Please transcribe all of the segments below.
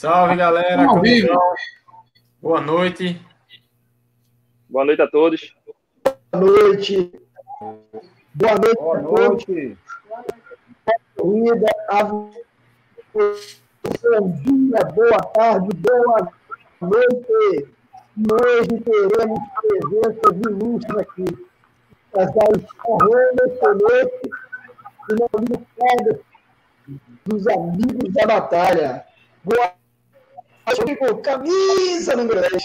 Salve, galera. Boa noite. Boa noite a todos. Boa noite. Boa noite. Boa noite. Corrida, bom dia, boa tarde, boa noite. Hoje teremos presença de luxo aqui. Casais Correndo, Felipe e amigo Pedro, dos amigos da batalha. Boa camisa número 10.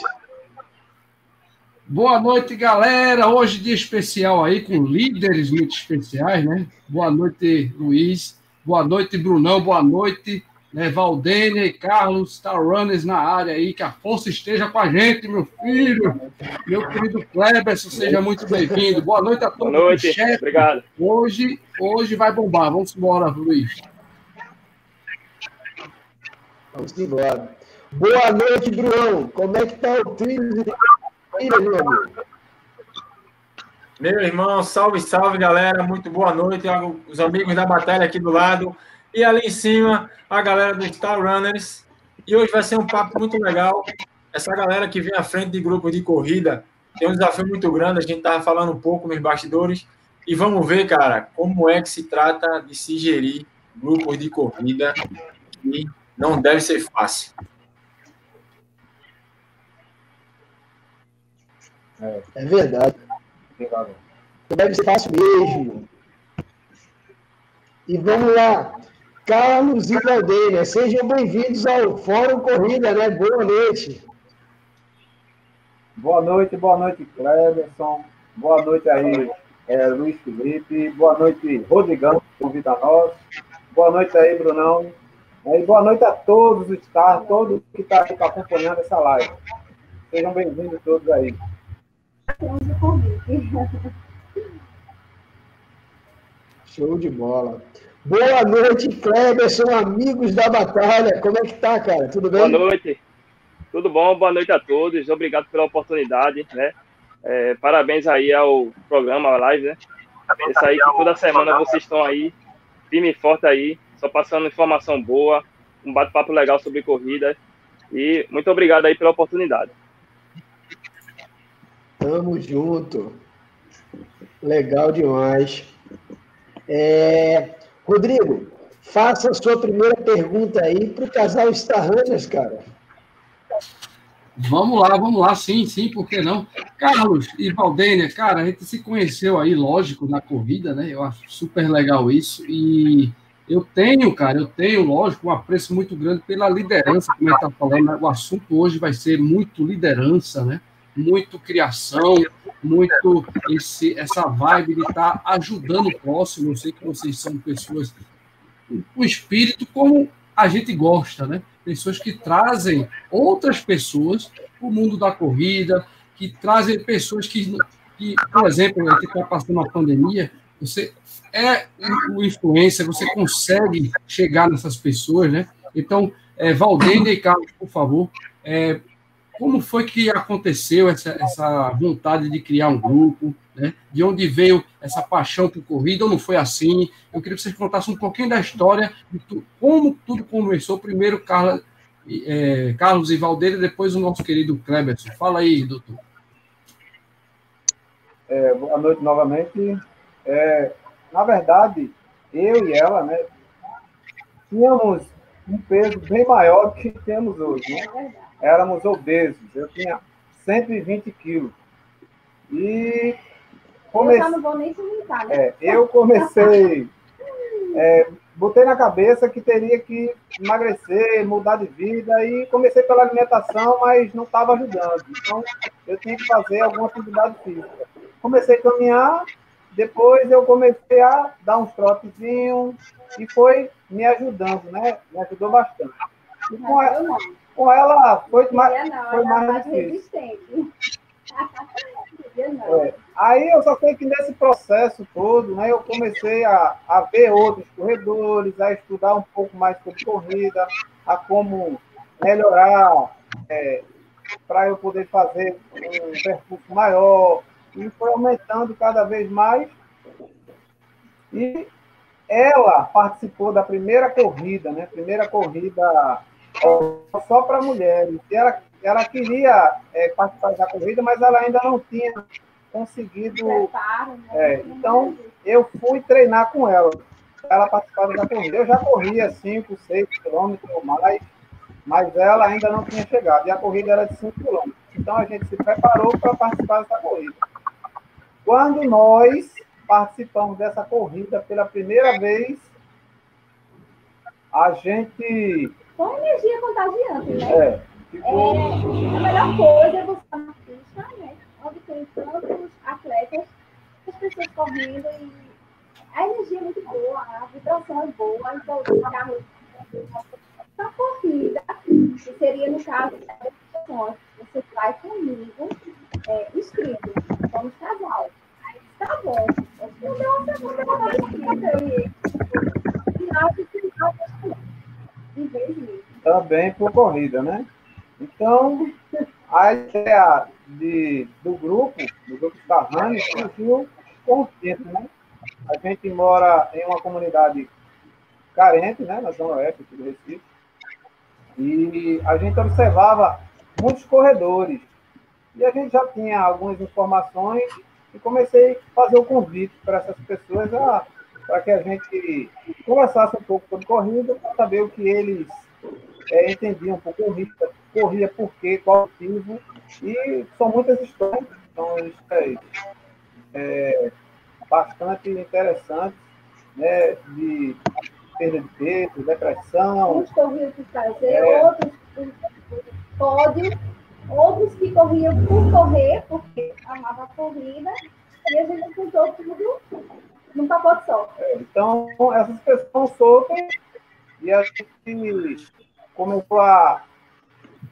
Boa noite, galera. Hoje dia especial aí com líderes muito especiais, né? Boa noite, Luiz. Boa noite, Brunão. Boa noite, né? Valdênia e Carlos, Star Runners na área aí. Que a força esteja com a gente, meu filho. Meu querido Kleber, seja muito bem-vindo. Boa noite a todos. Boa noite, chefe. obrigado. Hoje, hoje vai bombar. Vamos embora, Luiz. Vamos embora. Boa noite, Bruno. Como é que tá o trilho meu irmão, salve, salve, galera. Muito boa noite. Os amigos da batalha aqui do lado. E ali em cima, a galera do Star Runners. E hoje vai ser um papo muito legal. Essa galera que vem à frente de grupos de corrida tem um desafio muito grande. A gente estava falando um pouco nos bastidores. E vamos ver, cara, como é que se trata de se gerir grupos de corrida. E não deve ser fácil. É, é verdade. Deve ser fácil mesmo. E vamos lá. Carlos e Valdeira, sejam bem-vindos ao Fórum Corrida, né? Boa noite. Boa noite, boa noite, Cleverson. Boa noite aí, é, Luiz Felipe. Boa noite, Rodrigão, convida nós. Boa noite aí, Brunão. E boa noite a todos os stars, todos que estão tá acompanhando essa live. Sejam bem-vindos todos aí temos o convite. Show de bola. Boa noite, Kleberson, amigos da batalha. Como é que tá, cara? Tudo bem? Boa noite. Tudo bom? Boa noite a todos. Obrigado pela oportunidade, né? É, parabéns aí ao programa, a live, né? Isso aí que toda semana vocês estão aí, firme e forte aí, só passando informação boa, um bate-papo legal sobre corrida. E muito obrigado aí pela oportunidade. Tamo junto. Legal demais. É... Rodrigo, faça a sua primeira pergunta aí para o casal Starrunners, cara. Vamos lá, vamos lá, sim, sim, por que não? Carlos e Valdênia, cara, a gente se conheceu aí, lógico, na corrida, né? Eu acho super legal isso. E eu tenho, cara, eu tenho, lógico, um apreço muito grande pela liderança, como ele está falando. Né? O assunto hoje vai ser muito liderança, né? Muito criação, muito esse, essa vibe de estar tá ajudando o próximo. Eu sei que vocês são pessoas com espírito como a gente gosta, né? Pessoas que trazem outras pessoas o mundo da corrida, que trazem pessoas que, que por exemplo, a gente está passando uma pandemia, você é o influencer, você consegue chegar nessas pessoas, né? Então, é, Valdênia e Carlos, por favor, é, como foi que aconteceu essa, essa vontade de criar um grupo? Né? De onde veio essa paixão por corrida? Ou não foi assim? Eu queria que vocês contassem um pouquinho da história, de tu, como tudo começou. Primeiro, Carla, é, Carlos e Valdeira, depois o nosso querido Kleberson. Fala aí, doutor. É, boa noite novamente. É, na verdade, eu e ela, né, tínhamos um peso bem maior do que temos hoje. Né? Éramos obesos. Eu tinha 120 quilos. E comecei, eu não vou nem comentar, né? É, eu comecei, é, botei na cabeça que teria que emagrecer, mudar de vida, e comecei pela alimentação, mas não estava ajudando. Então, eu tinha que fazer alguma atividade física. Comecei a caminhar, depois eu comecei a dar uns trotezinhos, e foi me ajudando, né? Me ajudou bastante. E com, a, com ela foi mais, não, foi mais, mais resistente. É. Aí eu só sei que nesse processo todo, né, eu comecei a, a ver outros corredores, a estudar um pouco mais sobre corrida, a como melhorar é, para eu poder fazer um percurso maior, e foi aumentando cada vez mais. E ela participou da primeira corrida, né? Primeira corrida só para mulheres. Ela, ela queria é, participar da corrida, mas ela ainda não tinha conseguido. Né? É, então, eu fui treinar com ela. Ela participava da corrida. Eu já corria 5, 6 quilômetros ou mais, mas ela ainda não tinha chegado. E a corrida era de 5 quilômetros. Então, a gente se preparou para participar dessa corrida. Quando nós participamos dessa corrida pela primeira vez, a gente. Com energia contagiante, né? É, ficou... é a melhor coisa é você estar na pista, né? Onde tem tantos atletas, as pessoas correndo e a energia é muito boa, a vibração é boa, então a corrida, que seria no caso você vai comigo, é, inscrito, somos casal. Aí tá bom. Deu uma segunda rodada e Também por corrida, né? Então, a ideia de, do grupo, do grupo Starrani, surgiu com o tempo, né? A gente mora em uma comunidade carente, né, na Zona Oeste do Recife, e a gente observava muitos corredores. E a gente já tinha algumas informações e comecei a fazer o convite para essas pessoas para que a gente conversasse um pouco sobre corrida, para saber o que eles é, entendiam por corrida, corria por quê, qual motivo. E são muitas histórias, são histórias é, bastante interessantes, né, de perda de peso, depressão. Uns corriam por prazer, é, outros por pódio, outros que corriam por correr, porque amava a corrida, e a gente juntou tudo num pacote só. É, então, essas pessoas estão soltas e a gente começou a,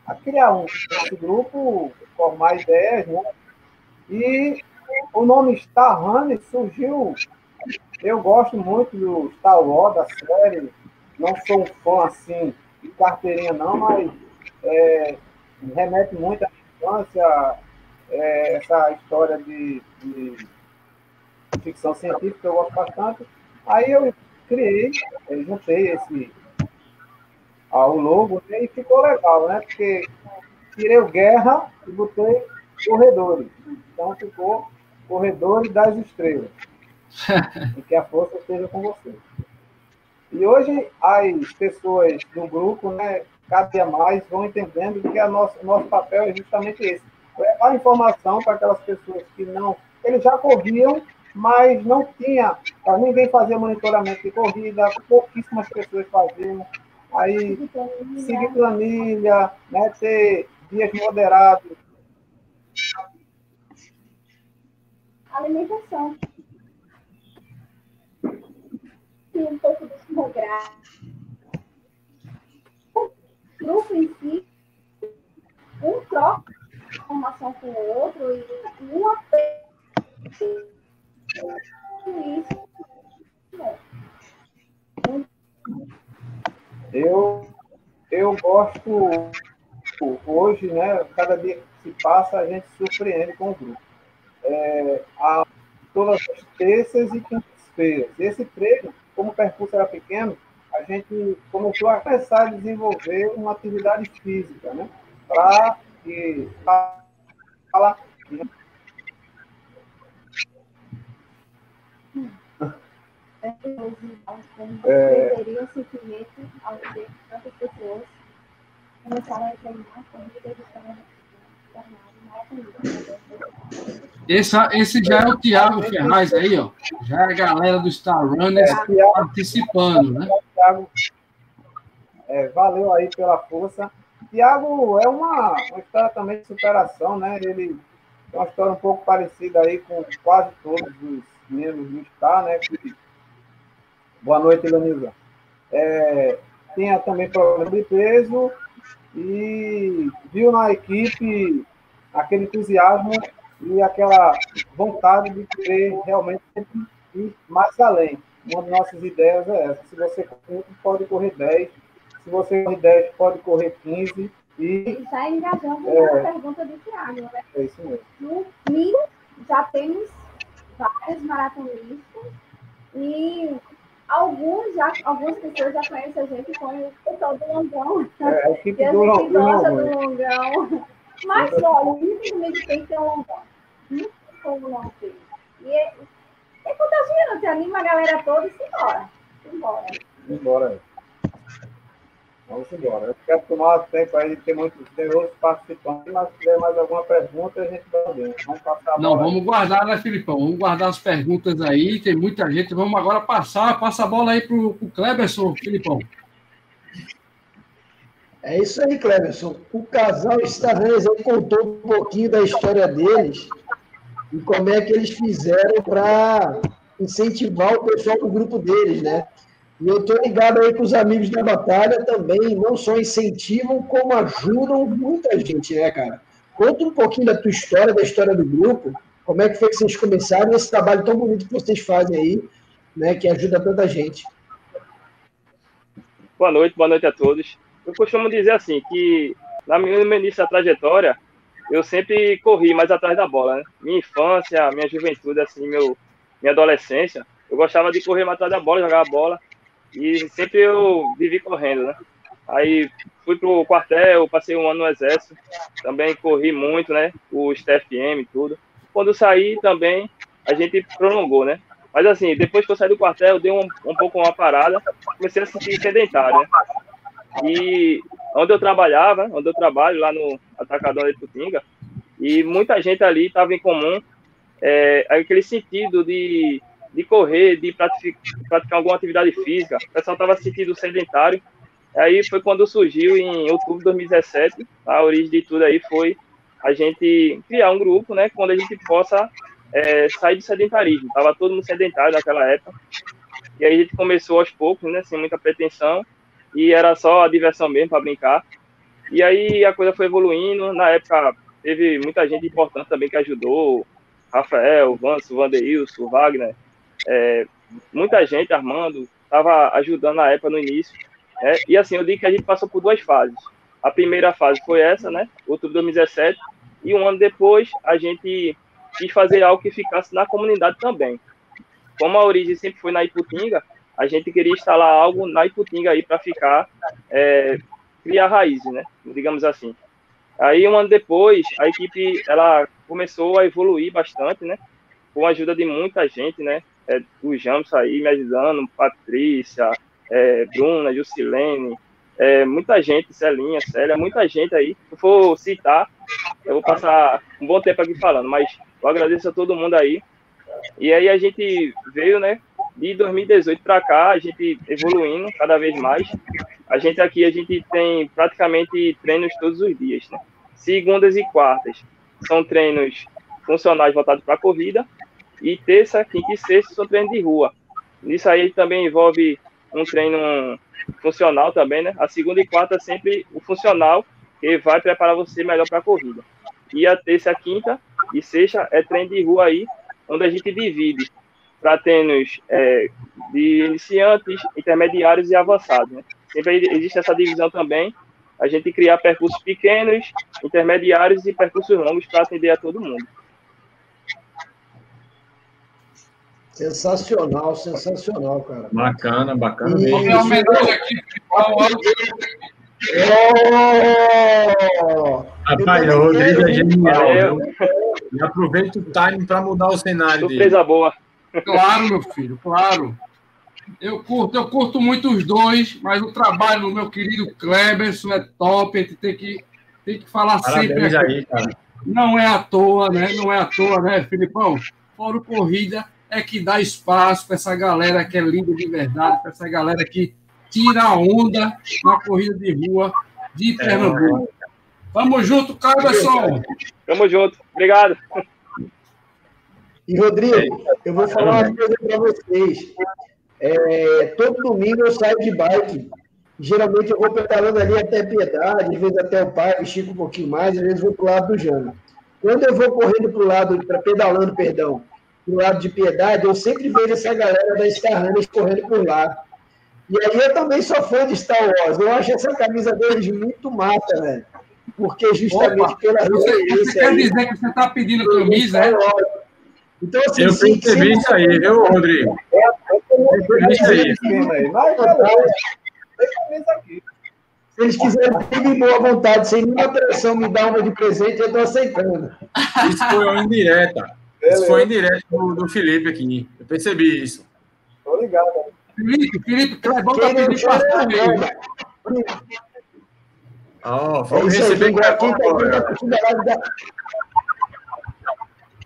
a criar um esse grupo, formar ideias, né? E o nome Star Runner surgiu. Eu gosto muito do Star Wars, da série. Não sou um fã assim de carteirinha, não, mas é, remete muito à infância, é, essa história de, de, ficção científica, eu gosto bastante. Aí eu criei, eu juntei esse ao logo né, e ficou legal, né? Porque tirei o guerra e botei corredores. Então ficou corredores das estrelas. e que a força esteja com você. E hoje as pessoas do grupo, né, cada dia mais vão entendendo que a nosso, nosso papel é justamente esse. Levar informação para aquelas pessoas que não. Eles já corriam, mas não tinha. Ninguém fazia monitoramento de corrida, pouquíssimas pessoas faziam. Aí, seguir planilha, né, ter dias moderados. Alimentação. Tem um pouco de demográfico grupo em si, um troca informação com o outro e um isso. Eu, eu gosto hoje, né? Cada dia que se passa, a gente surpreende com o grupo. É, a, todas as terças e quintas-feiras. Esse treino, como o percurso era pequeno, a gente começou a começar a desenvolver uma atividade física, né? Para que. É, o sentimento ao ver tantas pessoas começaram a treinar corrida e estavam esse, esse já é o Tiago Ferraz aí, ó. Já é a galera do Star Runners é, participando, né? Tiago, é, valeu aí pela força. Tiago é uma, uma história também de superação, né? Ele tem uma história um pouco parecida aí com quase todos os membros do Star, né? Boa noite, Lenisa. É, tinha também problema de peso e viu na equipe aquele entusiasmo e aquela vontade de querer realmente ir mais além. Uma das nossas ideias é essa. Se você corre, pode correr 10. Se você corre 10, pode correr 15. E já engajando é, na pergunta do Tiago, né? É isso mesmo. No Rio, já temos vários maratonistas e Alguns já, algumas pessoas já conhecem a gente com o pessoal do Longão. É, equipe E a do gente gosta do Longão. Mas, olha, infelizmente tem que ter um Longão. Não tem como não ter. E é, é contagiante, anima a galera toda e se embora. Se embora. Embora. Vamos embora. Eu quero tomar tempo aí, tem muitos, tem outros participantes, mas se tiver mais alguma pergunta, a gente vai ver. Vamos passar a Não, bola. vamos guardar, né, Filipão? Vamos guardar as perguntas aí, tem muita gente. Vamos agora passar, passa a bola aí pro, pro Kleberson, Filipão. É isso aí, Cleverson. O casal Starrans aí contou um pouquinho da história deles e como é que eles fizeram para incentivar o pessoal do grupo deles, né? E eu tô ligado aí com os amigos da batalha também, não só incentivam, como ajudam muita gente, né, cara? Conta um pouquinho da tua história, da história do grupo, como é que foi que vocês começaram esse trabalho tão bonito que vocês fazem aí, né, que ajuda tanta gente. Boa noite, boa noite a todos. Eu costumo dizer assim, que na minha, no início da trajetória, eu sempre corri mais atrás da bola, né? Minha infância, minha juventude, assim, meu, minha adolescência, eu gostava de correr mais atrás da bola, jogar a bola, e sempre eu vivi correndo, né? Aí fui pro quartel, passei um ano no exército, também corri muito, né? O TFM e tudo. Quando saí também, a gente prolongou, né? Mas assim, depois que eu saí do quartel, eu dei um, um pouco uma parada, comecei a se sentir sedentário, né? E onde eu trabalhava, onde eu trabalho, lá no Atacadão de Putinga, e muita gente ali estava em comum, é, aquele sentido de, de correr, de praticar, praticar alguma atividade física. O pessoal estava se sentindo sedentário. Aí foi quando surgiu, em outubro de 2017, a origem de tudo aí foi a gente criar um grupo, né, quando a gente possa é, sair do sedentarismo. Tava todo mundo sedentário naquela época. E aí a gente começou aos poucos, né, sem muita pretensão, e era só a diversão mesmo para brincar. E aí a coisa foi evoluindo. Na época teve muita gente importante também que ajudou, Rafael, Vanso, Vanderilson, Wagner, é, muita gente, Armando, estava ajudando na época no início. né? E assim, eu digo que a gente passou por duas fases. A primeira fase foi essa, né? Outubro de 2017, e um ano depois a gente quis fazer algo que ficasse na comunidade também. Como a origem sempre foi na Iputinga, a gente queria instalar algo na Iputinga aí para ficar, é, criar raízes, né? Digamos assim. Aí um ano depois, a equipe ela começou a evoluir bastante, né? Com a ajuda de muita gente, né? É, o Jams aí me ajudando, Patrícia, é, Bruna, Jusilene, é, muita gente, Celinha, Célia, muita gente aí. Se for citar, eu vou passar um bom tempo aqui falando, mas eu agradeço a todo mundo aí. E aí a gente veio, né? De 2018 para cá, a gente evoluindo cada vez mais. A gente aqui, a gente tem praticamente treinos todos os dias, né? Segundas e quartas são treinos funcionais voltados para a corrida. E terça, quinta e sexta são treinos de rua. Isso aí também envolve um treino funcional também, né? A segunda e quarta sempre o funcional, que vai preparar você melhor para a corrida. E a terça, a quinta e sexta é treino de rua aí, onde a gente divide para treinos é, de iniciantes, intermediários e avançados. Né? Sempre existe essa divisão também, a gente criar percursos pequenos, intermediários e percursos longos para atender a todo mundo. Sensacional, sensacional, cara. Bacana, bacana E- dar uma homenagem aqui, Filipão. Oh! Rapaz, o Rodrigo é genial. E aproveita o time para mudar o cenário dele. Surpresa boa. Claro, meu filho, claro. Eu curto, eu curto muito os dois, mas o trabalho do meu querido Kleberson é top. A gente tem que, tem que falar sempre Parabéns aqui. aí, cara. Não é à toa, né? Não é à toa, né, Filipão? Fórum Corrida é que dá espaço para essa galera que é linda de verdade, para essa galera que tira a onda na corrida de rua de Pernambuco. Vamos junto, Kleberson! Tamo junto. Obrigado. E, Rodrigo, eu vou falar uma coisa para vocês. É, todo domingo eu saio de bike. Geralmente eu vou pedalando ali até Piedade, às vezes até o Pai, estico um pouquinho mais, às vezes vou para o lado do Jano. Quando eu vou correndo para o lado, pra, pedalando, perdão, para o lado de Piedade, eu sempre vejo essa galera da Star Runners correndo por lá. E aí eu também sou fã de Star Wars. Eu acho essa camisa deles muito mata, velho. Porque justamente Opa, pela Você, você quer aí, dizer que você está pedindo camisa, é? Então, assim, Eu sim, percebi sim, isso aí, viu, Rodrigo? é, é como Isso aí. Se eles quiserem ter de boa vontade, sem nenhuma pressão, me dar uma de presente, eu estou aceitando. Isso foi uma indireta. Isso foi indireta do, do Felipe aqui. Eu percebi isso. Tô ligado. Felipe, Felipe, Clebão tá pedindo não meio. Ó, É vamos aí, receber aqui, agora. tá curtindo a live da-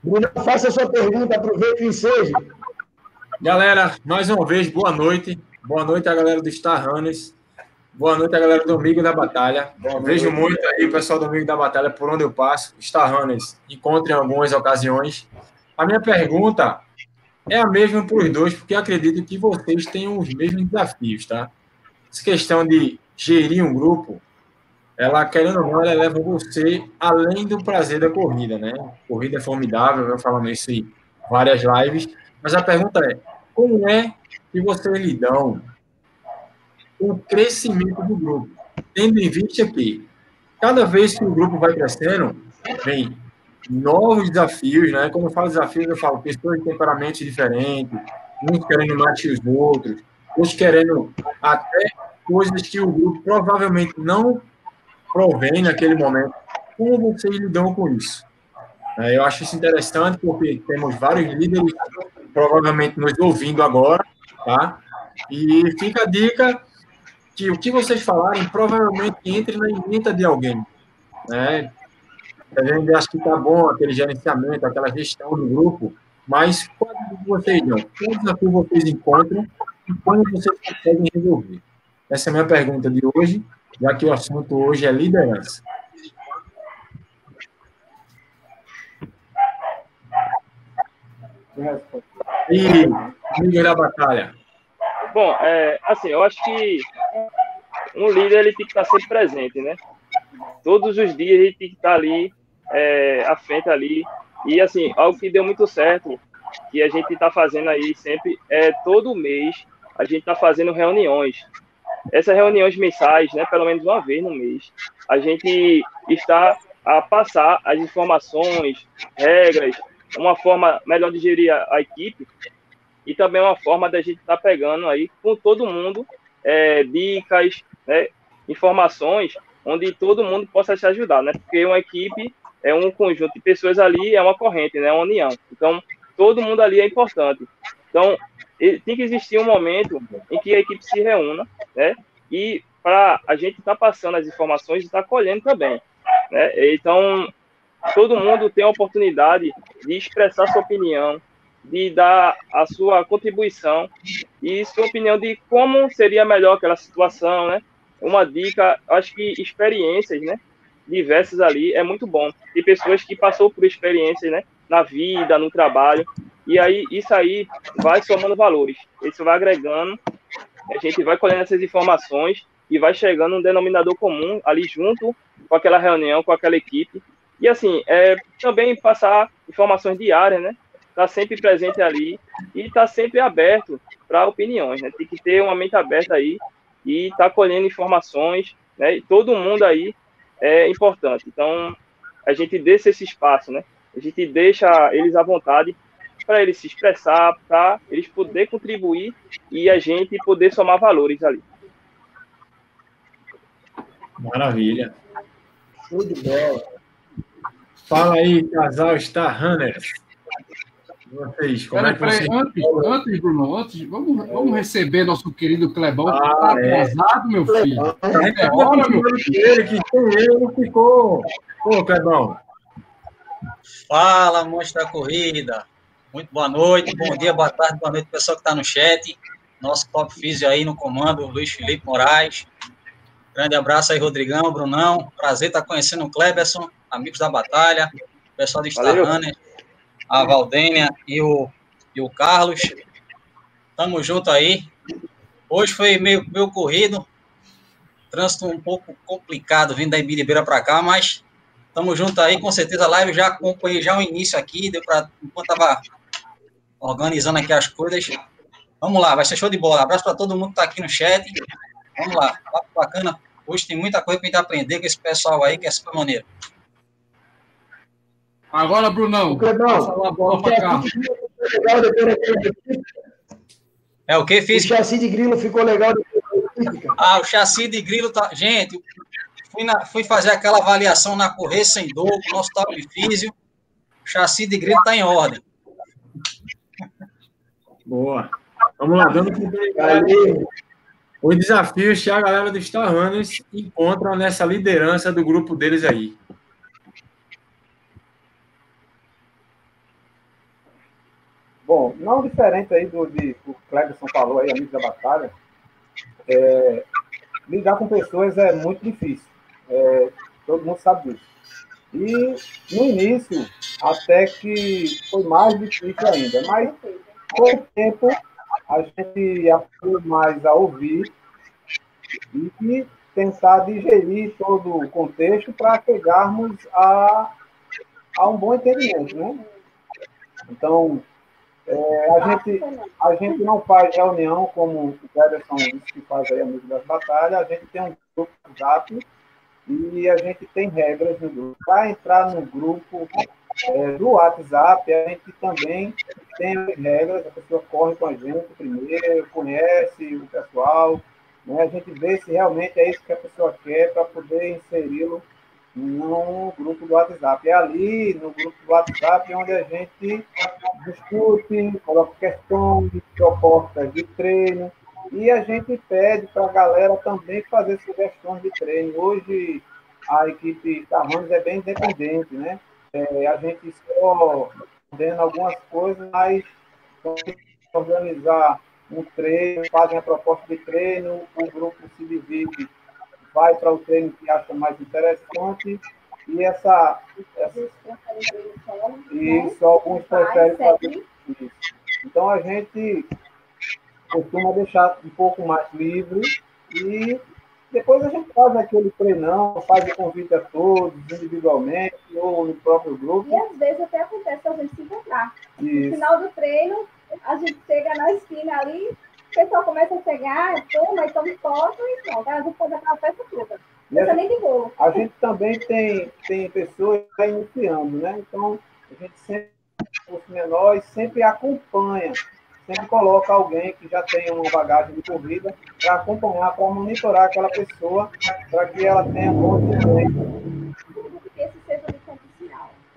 Bruno, faça a sua pergunta, aproveite o ensejo. Galera, mais uma vez, boa noite. Boa noite a galera do Star Runners. Boa noite a galera do Amigo da Batalha. Eu vejo muito aí o pessoal do Amigo da Batalha por onde eu passo. Runners, encontro em algumas ocasiões. A minha pergunta é a mesma para os dois, porque acredito que vocês tenham os mesmos desafios, tá? Essa questão de gerir um grupo, ela, querendo ou não, ela leva você além do prazer da corrida, né? Corrida é formidável, eu falando isso em várias lives. Mas a pergunta é, como é que vocês lidam o crescimento do grupo? Tendo em vista que cada vez que o grupo vai crescendo, vem novos desafios, né? Quando eu falo desafios, eu falo pessoas de temperamentos diferentes, uns querendo que os outros, outros querendo até coisas que o grupo provavelmente não provém naquele momento. Como vocês lidam com isso? É, Eu acho isso interessante porque temos vários líderes provavelmente nos ouvindo agora, tá? E fica a dica que o que vocês falarem provavelmente entre na emenda de alguém, né? A gente acha que tá bom aquele gerenciamento, aquela gestão do grupo, mas qual vocês não? Qual desafio vocês encontram e como vocês conseguem resolver? Essa é a minha pergunta de hoje, já que o assunto hoje é liderança. E amigo da batalha. Bom, é, assim, eu acho que um líder ele tem que estar sempre presente, né? Todos os dias ele tem que estar ali, é, à frente ali. E, assim, algo que deu muito certo, que a gente está fazendo aí sempre, é todo mês a gente está fazendo reuniões. Essas reuniões mensais, né, pelo menos uma vez no mês, a gente está a passar as informações, regras, uma forma melhor de gerir a, a equipe e também uma forma da gente estar pegando aí com todo mundo é, dicas, né, informações, onde todo mundo possa se ajudar, né? Porque uma equipe é um conjunto de pessoas ali, é uma corrente, né? É uma união. Então, todo mundo ali é importante. Então, tem que existir um momento em que a equipe se reúna, né? E para a gente estar passando as informações e estar colhendo também, né? Então, todo mundo tem a oportunidade de expressar sua opinião, de dar a sua contribuição e sua opinião de como seria melhor aquela situação, né? Uma dica, acho que experiências, né? Diversas ali é muito bom. Tem pessoas que passou por experiências, né? Na vida, no trabalho, e aí isso aí vai somando valores. Isso vai agregando, a gente vai colhendo essas informações e vai chegando um denominador comum ali junto com aquela reunião, com aquela equipe. E assim, é, também passar informações diárias, né? Tá sempre presente ali e tá sempre aberto para opiniões, né? Tem que ter uma mente aberta aí e tá colhendo informações, né? E todo mundo aí é importante. Então, a gente deixa esse espaço, né? A gente deixa eles à vontade para eles se expressar, para eles poder contribuir e a gente poder somar valores ali. Maravilha. Show de bola. Fala aí, casal Star Runners. Vocês, como é Peraí, que vocês... antes, antes, Bruno, antes, vamos, vamos receber nosso querido Clebão, que Ah, tá é. atrasado, meu filho. É tá hora, meu falando dele, que sem ele não ficou. Pô, Clebão. Fala, monstro da corrida. Muito boa noite, bom dia, boa tarde, boa noite, pessoal que está no chat. Nosso top físio aí no comando, Luiz Felipe Moraes. Grande abraço aí, Rodrigão, Brunão. Prazer estar conhecendo o Kleberson, amigos da batalha, pessoal do Star. Runner, a Valdênia e o, e o Carlos. Tamo junto aí. Hoje foi meio, meio corrido, trânsito um pouco complicado vindo da Ibiribeira para cá, mas Tamo junto aí, com certeza a live já acompanhei já o início aqui, deu para enquanto tava organizando aqui as coisas. Vamos lá, vai ser show de bola. Abraço para todo mundo que tá aqui no chat. Vamos lá, papo bacana. Hoje tem muita coisa para gente aprender com esse pessoal aí, que é super maneiro. Agora, Brunão, Clebão, passa lá a bola para cá. legal depois daquele É o que fiz? O chassi de grilo ficou legal. Ah, o chassi de grilo tá. Gente, fui, na... fui fazer aquela avaliação na Correia Sem Dor, com o nosso top físio. O chassi de grilo tá em ordem. Boa. Vamos lá, dando continuidade. Os desafios que a galera do Star Runners encontram nessa liderança do grupo deles aí. Bom, não diferente aí do que o Cleberson falou aí, amigo da batalha, é, lidar com pessoas é muito difícil. É, todo mundo sabe disso. E no início, até que foi mais difícil ainda, mas com o tempo a gente aprendeu mais a ouvir e tentar digerir todo o contexto para chegarmos a, a um bom entendimento, né? Então, é, a, gente, a gente não faz reunião como o Pederson disse que faz aí a música das batalhas, a gente tem um grupo WhatsApp e a gente tem regras no grupo. Para entrar no grupo é, do WhatsApp, a gente também tem regras, a pessoa corre com a gente primeiro, conhece o pessoal, né? a gente vê se realmente é isso que a pessoa quer para poder inseri-lo no grupo do WhatsApp. É ali, no grupo do WhatsApp, onde a gente discute, coloca questões, propostas de treino, e a gente pede para a galera também fazer sugestões de treino. Hoje, a equipe Carranos é bem independente, né? É, a gente só ordena algumas coisas, mas organizar um treino, fazem a proposta de treino, o grupo se divide vai para o treino que acha mais interessante e essa, essa isso alguns preferem fazer isso. Então a gente costuma deixar um pouco mais livre e depois a gente faz aquele treinão, faz o convite a todos, individualmente ou no próprio grupo. E às vezes até acontece a gente se encontrar. No final do treino, a gente chega na esquina ali, o pessoal começa a chegar, toma, então foto e pronto. A gente faz aquela festa toda. Não a, nem de bolo. a gente também tem, tem pessoas que estão iniciando, né? Então, a gente sempre, os menores, sempre acompanha, sempre coloca alguém que já tem uma bagagem de corrida para acompanhar, para monitorar aquela pessoa, para que ela tenha bom desempenho.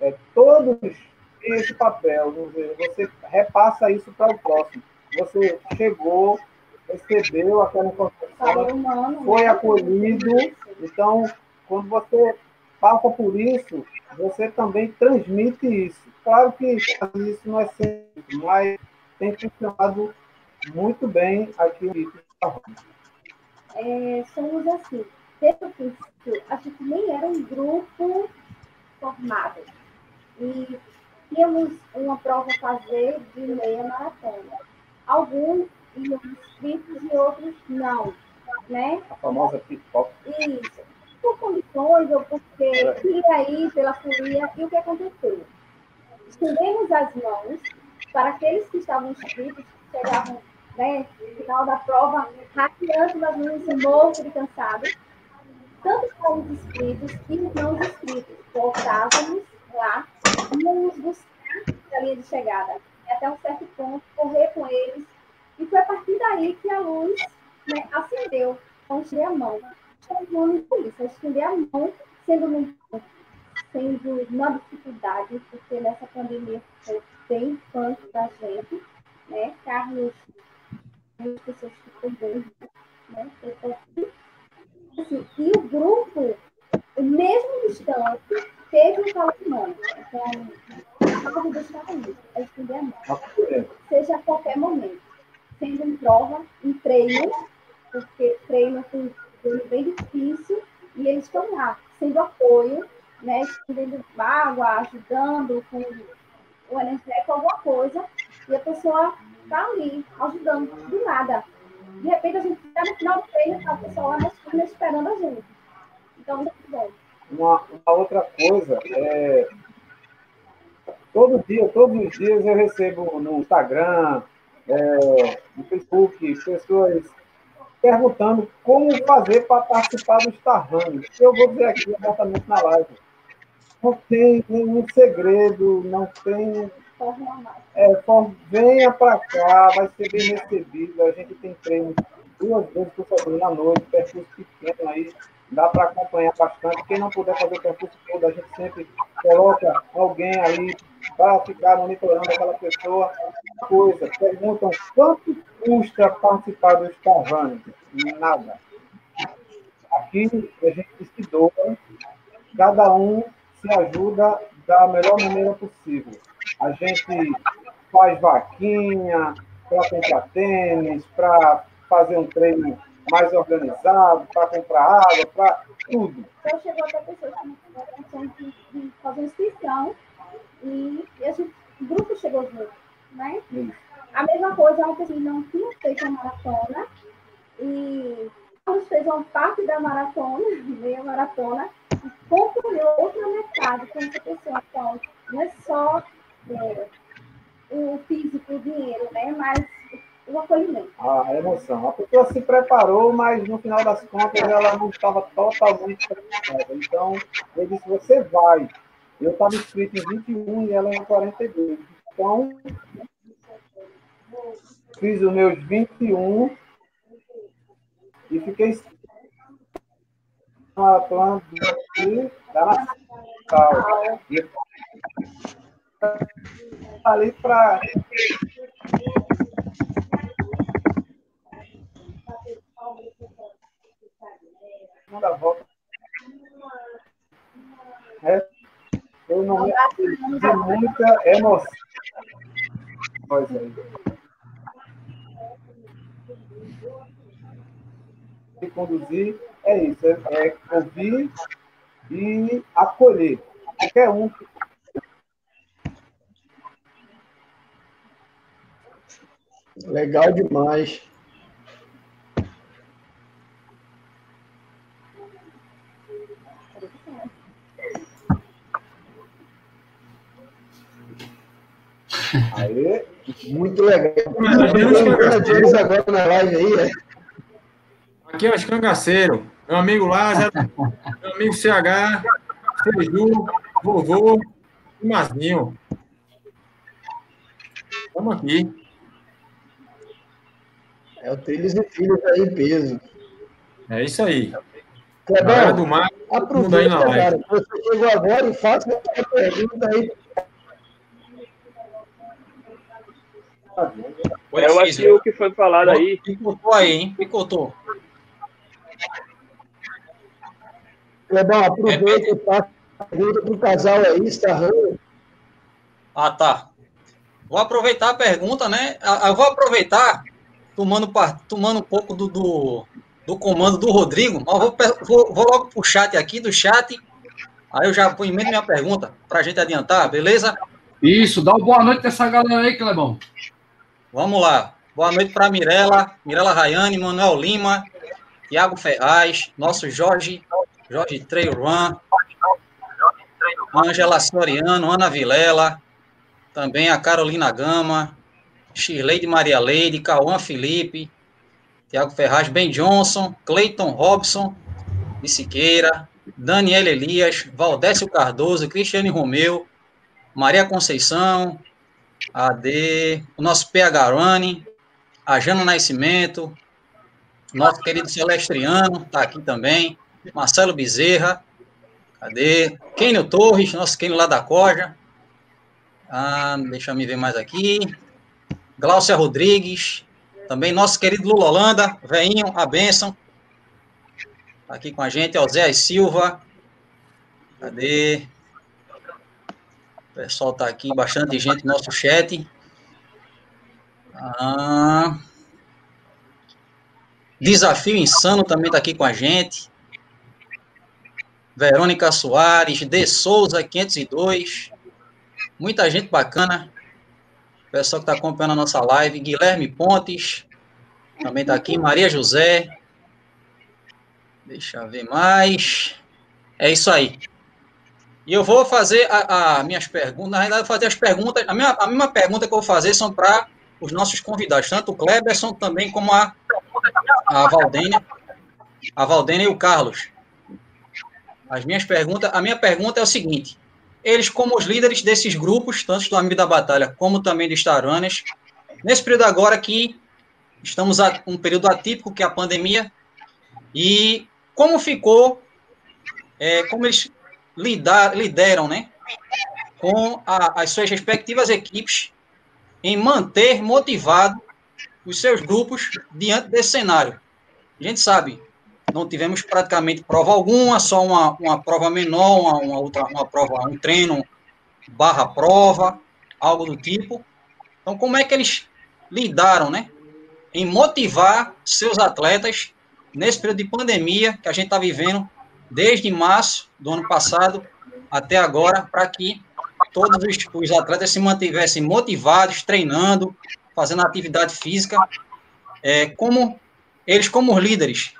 É, todos têm esse papel, você repassa isso para o próximo você chegou, recebeu aquela informação, foi acolhido. Então, quando você passa por isso, você também transmite isso. Claro que isso não é sempre, mas tem funcionado muito bem aqui é, somos assim, desde o princípio, a gente nem era um grupo formado. E tínhamos uma prova a fazer de meia maratona alguns iam inscritos e outros não, né? A famosa pipoca. Isso. Por condições ou porque queria ir pela folia. E o que aconteceu? Estendemos as mãos para aqueles que estavam inscritos, que chegavam né, no final da prova, rateando nas mãos, morto de cansado. Tanto para os inscritos e os não inscritos. Voltávamos lá, íamos buscar a linha de chegada até um certo ponto, correr com eles. E foi a partir daí que a luz né, acendeu. Então, estender a mão. Chamamos por isso, estender a mão, sendo, num, sendo uma dificuldade, porque nessa pandemia foi bem punk da gente. Né? Carlos, as pessoas que perderam, né? Assim, e o grupo, mesmo distante, teve um calor humano. Então, algo deixar isso, é estender a mão. Seja a qualquer momento. Sendo em prova, em treino, porque treino é bem difícil, e eles estão lá, sendo apoio, né, estendendo água, ajudando com o energético, alguma coisa, e a pessoa está ali, ajudando, do nada. De repente a gente está no final do treino, está o pessoal lá na esperando a gente. Então, muito bom. Uma, uma outra coisa é Todo dia, todos os dias eu recebo no Instagram, é, no Facebook, pessoas perguntando como fazer para participar do Star Running. Eu vou dizer aqui abertamente na live. Não tem nenhum segredo, não tem. É, venha para cá, vai ser bem recebido. A gente tem treino duas vezes por semana à noite, percurso pequeno aí, dá para acompanhar bastante. Quem não puder fazer o percurso todo, a gente sempre coloca alguém aí para ficar monitorando aquela pessoa. Coisa, perguntam quanto custa participar do Starvani? Nada. Aqui a gente se doa, cada um se ajuda da melhor maneira possível. A gente faz vaquinha para comprar tênis, para fazer um treino mais organizado, para comprar água, para tudo. Então chegou outra pessoa que de fazer inscrição e esse grupo chegou junto, né? Isso. A mesma coisa, ontem assim, não tinha feito a maratona e Carlos fez uma parte da maratona, meia maratona, e concluiu outra metade com essa pessoa. Então, não é só é, o físico, o dinheiro, né? Mas o acolhimento. A emoção. A pessoa se preparou, mas no final das contas ela não estava totalmente preparada. Então, eu disse, você vai. Eu estava inscrito em 21 e ela em 42. Então, fiz os meus 21 e fiquei maratona da Natal. Ali para segunda volta. É, eu não de muita emoção. Pois aí. E conduzir é isso, é, é ouvir e acolher. Qualquer um Legal demais. Aí, muito legal. Agora na live aí, é? Aqui é o Escangaceiro. Meu amigo Lázaro, meu amigo CH, Feiju, vovô e Mazinho. Estamos aqui. É o Trilhos e Filhos aí em peso. É isso aí. Clebão, do mar, aproveita, aí na live. cara. Você chegou agora e faça uma pergunta aí Eu acho que o que foi falado aí. Picotou aí, hein? Picotou. Clebão, aproveita e faça pergunta para o casal aí, está Ah, tá. Vou aproveitar a pergunta, né? Ah, eu vou aproveitar, tomando, tomando um pouco do, do, do comando do Rodrigo, mas vou, vou, vou logo para o chat aqui, do chat. Aí eu já emendo minha pergunta para a gente adiantar, beleza? Isso, dá uma boa noite para essa galera aí, Clebão. Vamos lá. Boa noite para Mirella, Mirella Rayane, Manuel Lima, Tiago Ferraz, nosso Jorge, Jorge Treiruan, Angela Soriano, Ana Vilela, também a Carolina Gama, Shirley de Maria Leide, Cauã Felipe, Tiago Ferraz, Ben Johnson, Cleiton Robson de Siqueira, Daniel Elias, Valdécio Cardoso, Cristiane Romeu, Maria Conceição, AD, o nosso PH Running, a Jana Nascimento, nosso querido Celestriano, está aqui também, Marcelo Bezerra, cadê? Kenio Torres, nosso Kenio lá da Coja, ah, deixa eu me ver mais aqui, Gláucia Rodrigues, também nosso querido Lula Holanda, veinho, a benção, tá aqui com a gente, Oséias Silva, cadê? Pessoal está aqui, bastante gente no nosso chat. Ah, Desafio Insano também está aqui com a gente. Verônica Soares, De Souza 502. Muita gente bacana. Pessoal que está acompanhando a nossa live. Guilherme Pontes também está aqui. Maria José. Deixa eu ver mais. É isso aí. E eu vou fazer as minhas perguntas. Na realidade, fazer as perguntas. A, minha, a mesma pergunta que eu vou fazer são para os nossos convidados, tanto o Kleberson também como a, a Valdênia. A Valdênia e o Carlos. As minhas perguntas. A minha pergunta é o seguinte: eles como os líderes desses grupos, tanto do Amigo da Batalha como também de Starunas, nesse período agora que estamos a um período atípico, que é a pandemia, e como ficou, é, como eles lidar, lideram, né, com a, as suas respectivas equipes em manter motivado os seus grupos diante desse cenário. A gente sabe, não tivemos praticamente prova alguma, só uma, uma prova menor, uma, uma outra uma prova, um treino barra prova, algo do tipo. Então, como é que eles lidaram, né, em motivar seus atletas nesse período de pandemia que a gente está vivendo desde março do ano passado até agora, para que todos os, os, atletas se mantivessem motivados, treinando, fazendo atividade física, é, como eles, como líderes,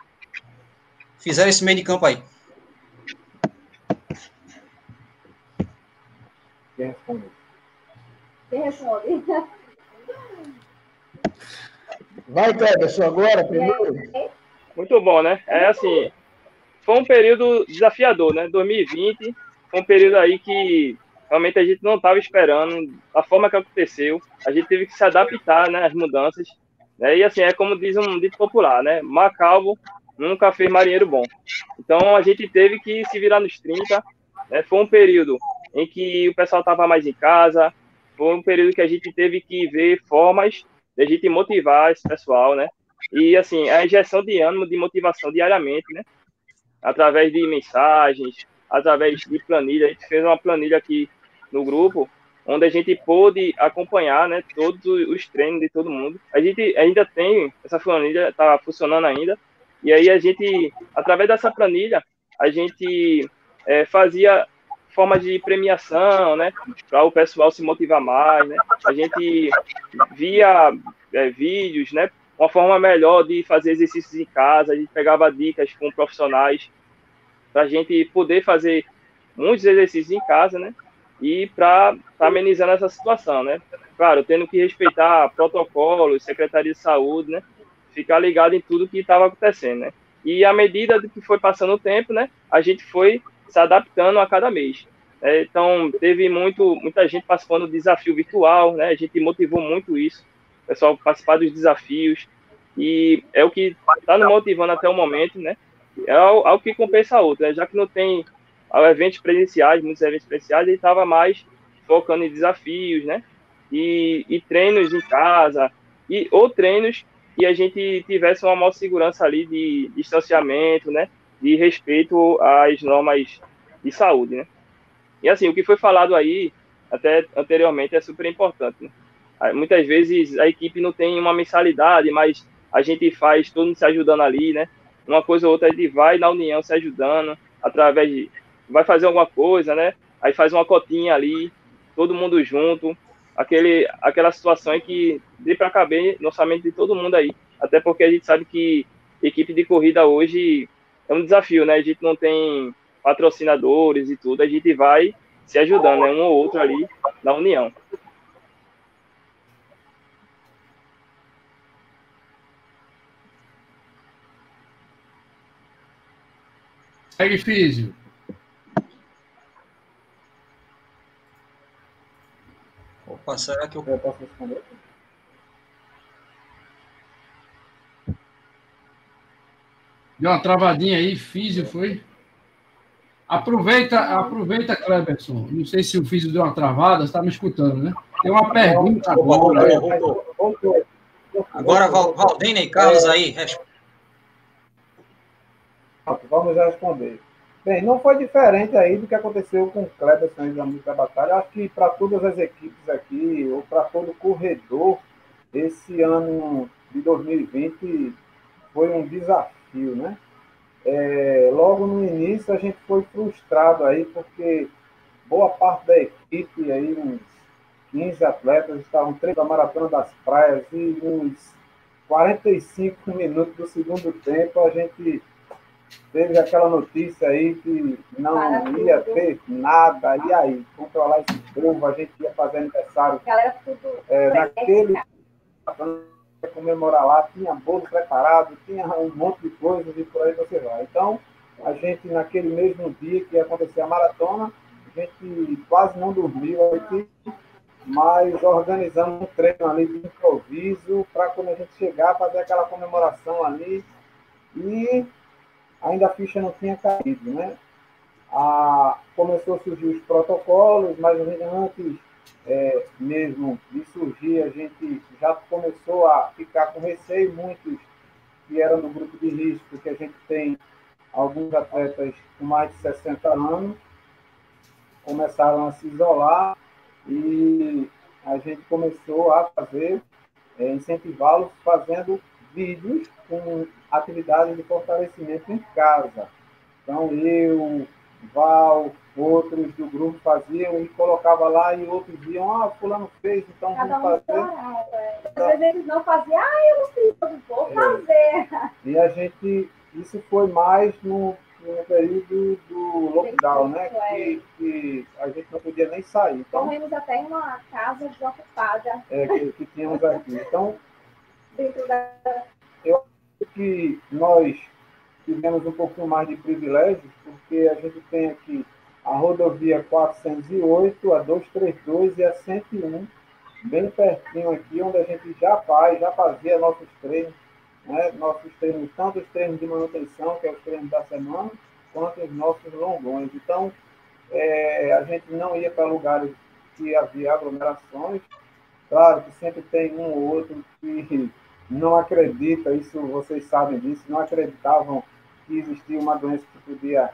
fizeram esse meio de campo aí. Quem responde? Quem responde? Vai, Cleberson, agora, primeiro. Muito bom, né? É assim, foi um período desafiador, né? 2020 foi um período aí que realmente a gente não estava esperando a forma que aconteceu. A gente teve que se adaptar, né, às mudanças. Né? E assim, é como diz um dito popular, né? Macalvo nunca fez marinheiro bom. Então a gente teve que se virar nos 30. Né? Foi um período em que o pessoal estava mais em casa. Foi um período que a gente teve que ver formas de a gente motivar esse pessoal, né? E assim, a injeção de ânimo, de motivação diariamente, né? Através de mensagens, através de planilha. A gente fez uma planilha aqui no grupo, onde a gente pôde acompanhar, né, todos os treinos de todo mundo. A gente ainda tem essa planilha, está funcionando ainda. E aí a gente, através dessa planilha, a gente é, fazia formas de premiação, né, para o pessoal se motivar mais, né. A gente via é, vídeos, né, uma forma melhor de fazer exercícios em casa, a gente pegava dicas com profissionais para a gente poder fazer muitos exercícios em casa, né, e para amenizar essa situação, né. Claro, tendo que respeitar protocolos, Secretaria de Saúde, né, ficar ligado em tudo que estava acontecendo, né. E à medida que foi passando o tempo, né, a gente foi se adaptando a cada mês. É, então, teve muito, muita gente participando do desafio virtual, né? A gente motivou muito isso, pessoal participar dos desafios, e é o que está nos motivando até o momento, né? É algo que compensa a outra, né? já que não tem eventos presenciais, muitos eventos presenciais, ele estava mais focando em desafios, né? E, e treinos em casa, e, ou treinos que a gente tivesse uma maior segurança ali de distanciamento, né? De respeito às normas de saúde, né? E assim, o que foi falado aí, até anteriormente, é super importante, né? Muitas vezes a equipe não tem uma mensalidade, mas a gente faz todo mundo se ajudando ali, né? Uma coisa ou outra, a gente vai na união se ajudando, através de. Vai fazer alguma coisa, né? Aí faz uma cotinha ali, todo mundo junto. Aquele, aquela situação em que dê para caber no orçamento de todo mundo aí. Até porque a gente sabe que equipe de corrida hoje é um desafio, né? A gente não tem patrocinadores e tudo, a gente vai se ajudando, né? Um ou outro ali na união. Segue, Físio. Opa, será que eu... Eu posso responder? Deu uma travadinha aí, Físio, foi? Aproveita, aproveita, Cleberson. Não sei se o Físio deu uma travada, você está me escutando, né? Tem uma pergunta agora. Agora, Valdênia e Carlos aí, Vamos responder. Bem, não foi diferente aí do que aconteceu com o Kleber Santos da Batalha. Acho que para todas as equipes aqui, ou para todo corredor, esse ano de 2020 foi um desafio, né? É, logo no início a gente foi frustrado aí, porque boa parte da equipe, aí, uns 15 atletas, estavam treinando a Maratona das Praias e uns 45 minutos do segundo tempo a gente teve aquela notícia aí que não ia ter nada, e aí, controlar esse povo, a gente ia fazer aniversário. É, naquele comemorar lá, tinha bolo preparado, tinha um monte de coisas e por aí você vai. Então, a gente, naquele mesmo dia que ia acontecer a maratona, a gente quase não dormiu aqui, mas organizamos um treino ali de improviso para quando a gente chegar, fazer aquela comemoração ali. E ainda a ficha não tinha caído, né? A, começou a surgir os protocolos, mas antes é, mesmo de surgir, a gente já começou a ficar com receio, muitos que eram do grupo de risco, porque a gente tem alguns atletas com mais de 60 anos, começaram a se isolar e a gente começou a fazer, é, incentivá-los fazendo vídeos com atividades de fortalecimento em casa. Então, eu, Val, outros do grupo faziam e colocava lá e outros iam, ah, fulano fez, então Cada vamos fazer. parava. Às vezes eles não faziam, ah, eu não sei, eu vou É. fazer. E a gente, isso foi mais no, no período do lockdown, né? Que, que a gente não podia nem sair. Então, Corremos até em uma casa desocupada é, que, que tínhamos aqui. Então, dentro da. Que nós tivemos um pouquinho mais de privilégios, porque a gente tem aqui a rodovia 408, a 232 e a 101, bem pertinho aqui, onde a gente já faz, já fazia nossos treinos, né? nossos treinos, tanto os treinos de manutenção, que é os treinos da semana, quanto os nossos longões. Então, é, a gente não ia para lugares que havia aglomerações, claro que sempre tem um ou outro que não acredita, isso vocês sabem disso, não acreditavam que existia uma doença que podia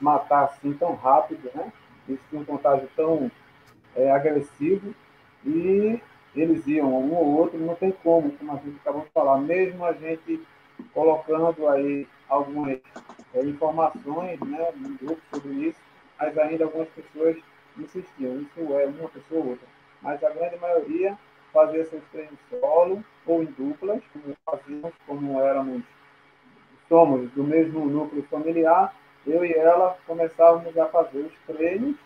matar assim tão rápido, né? Existia um contágio tão é, agressivo e eles iam um ou outro, não tem como, como a gente acabou de falar, mesmo a gente colocando aí algumas é, informações, né, no grupo sobre isso, mas ainda algumas pessoas insistiam, isso é uma pessoa ou outra, mas a grande maioria fazia seus treinos solo ou em duplas, como fazíamos, como éramos, somos do mesmo núcleo familiar, eu e ela começávamos a fazer os treinos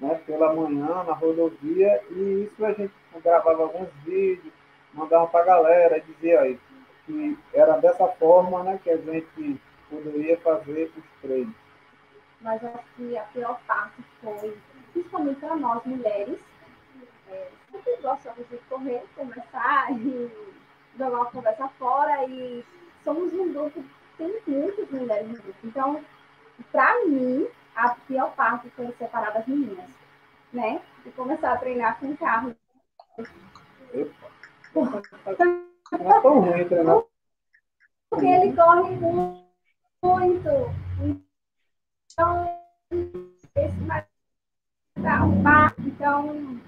né, pela manhã na rodovia e isso a gente gravava alguns vídeos, mandava para a galera dizia aí que era dessa forma né, que a gente poderia fazer os treinos. Mas acho que a pior parte foi, principalmente para nós mulheres, é, sempre gostamos de correr, conversar e jogar uma conversa fora e somos um grupo, tem muitas mulheres no grupo. Então, para mim, a pior parte foi separar das meninas, né? E começar a treinar com carro. Não é tão ruim treinar. Porque ele corre mu- muito. Então, esse bar, então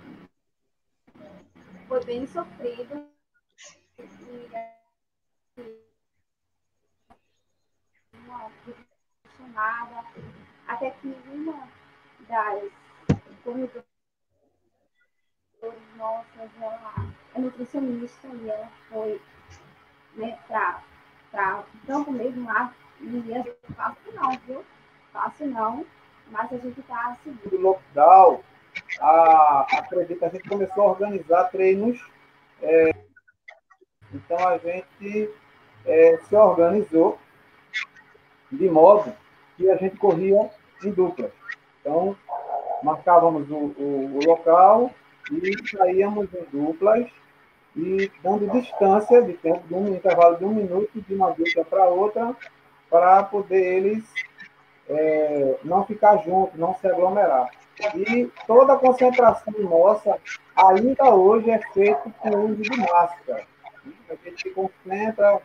foi bem sofrido. Apaixonada, até que uma das corredoras nossas, ela é nutricionista e ela foi né, para o campo mesmo lá. E gente fácil não, viu? Fácil não, mas a gente está seguindo. do lockdown, a, acredito, a gente começou a organizar treinos. é, então a gente é, se organizou de modo que a gente corria em dupla. Então, marcávamos o, o, o local e saíamos em duplas e dando distância de tempo, de um intervalo de um minuto de uma dupla para outra, para poder eles é, não ficar juntos, não se aglomerar. E toda a concentração nossa, ainda hoje, é feita com uso de máscara. A gente se concentra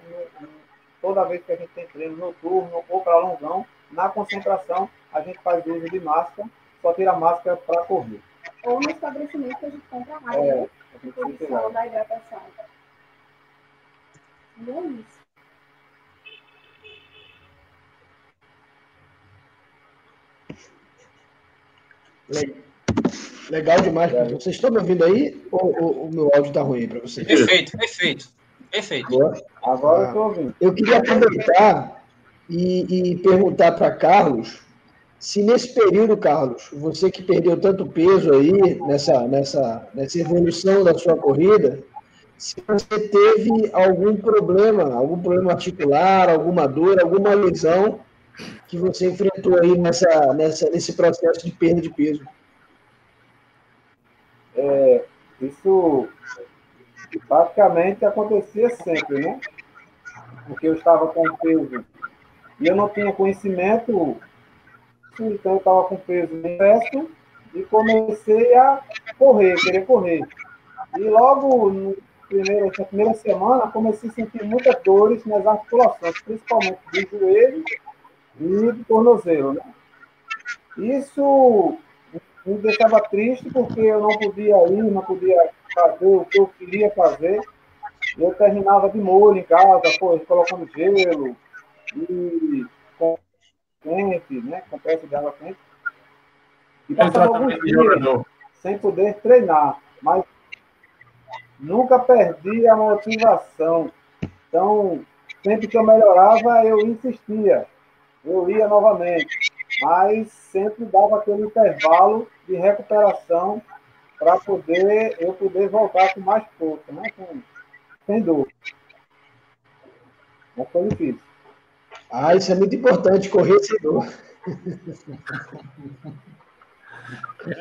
toda vez que a gente tem treino noturno ou para longão, na concentração a gente faz uso de máscara, só tira a máscara para correr. Ou no estabelecimento que a gente compra mais, É, né? a gente da hidratação. E é isso. Legal demais. Vocês estão me ouvindo aí? Ou, ou o meu áudio está ruim para vocês? Perfeito, perfeito. Perfeito. Agora? Agora eu estou ouvindo. Eu queria aproveitar e, e perguntar para Carlos se nesse período, Carlos, você que perdeu tanto peso aí nessa, nessa, nessa evolução da sua corrida, se você teve algum problema, algum problema articular, alguma dor, alguma lesão que você enfrentou aí nessa, nessa, nesse processo de perda de peso? É, isso praticamente acontecia sempre, né? Porque eu estava com peso e eu não tinha conhecimento, então eu estava com peso excesso e comecei a correr, querer correr. E logo no primeiro, na primeira semana comecei a sentir muitas dores nas articulações, principalmente do joelho e do tornozelo. Né? Isso me deixava triste porque eu não podia ir, não podia fazer o que eu queria fazer. Eu terminava de molho em casa, pô, colocando gelo e com quente, né? Com peça de água quente. E passava alguns dias sem poder treinar. Mas nunca perdi a motivação. Então, sempre que eu melhorava, eu insistia. Eu ia novamente. Mas sempre dava aquele intervalo de recuperação para poder eu poder voltar com mais força, né? Com, sem dor. Mas foi difícil. Ah, isso é muito importante, correr sem dor.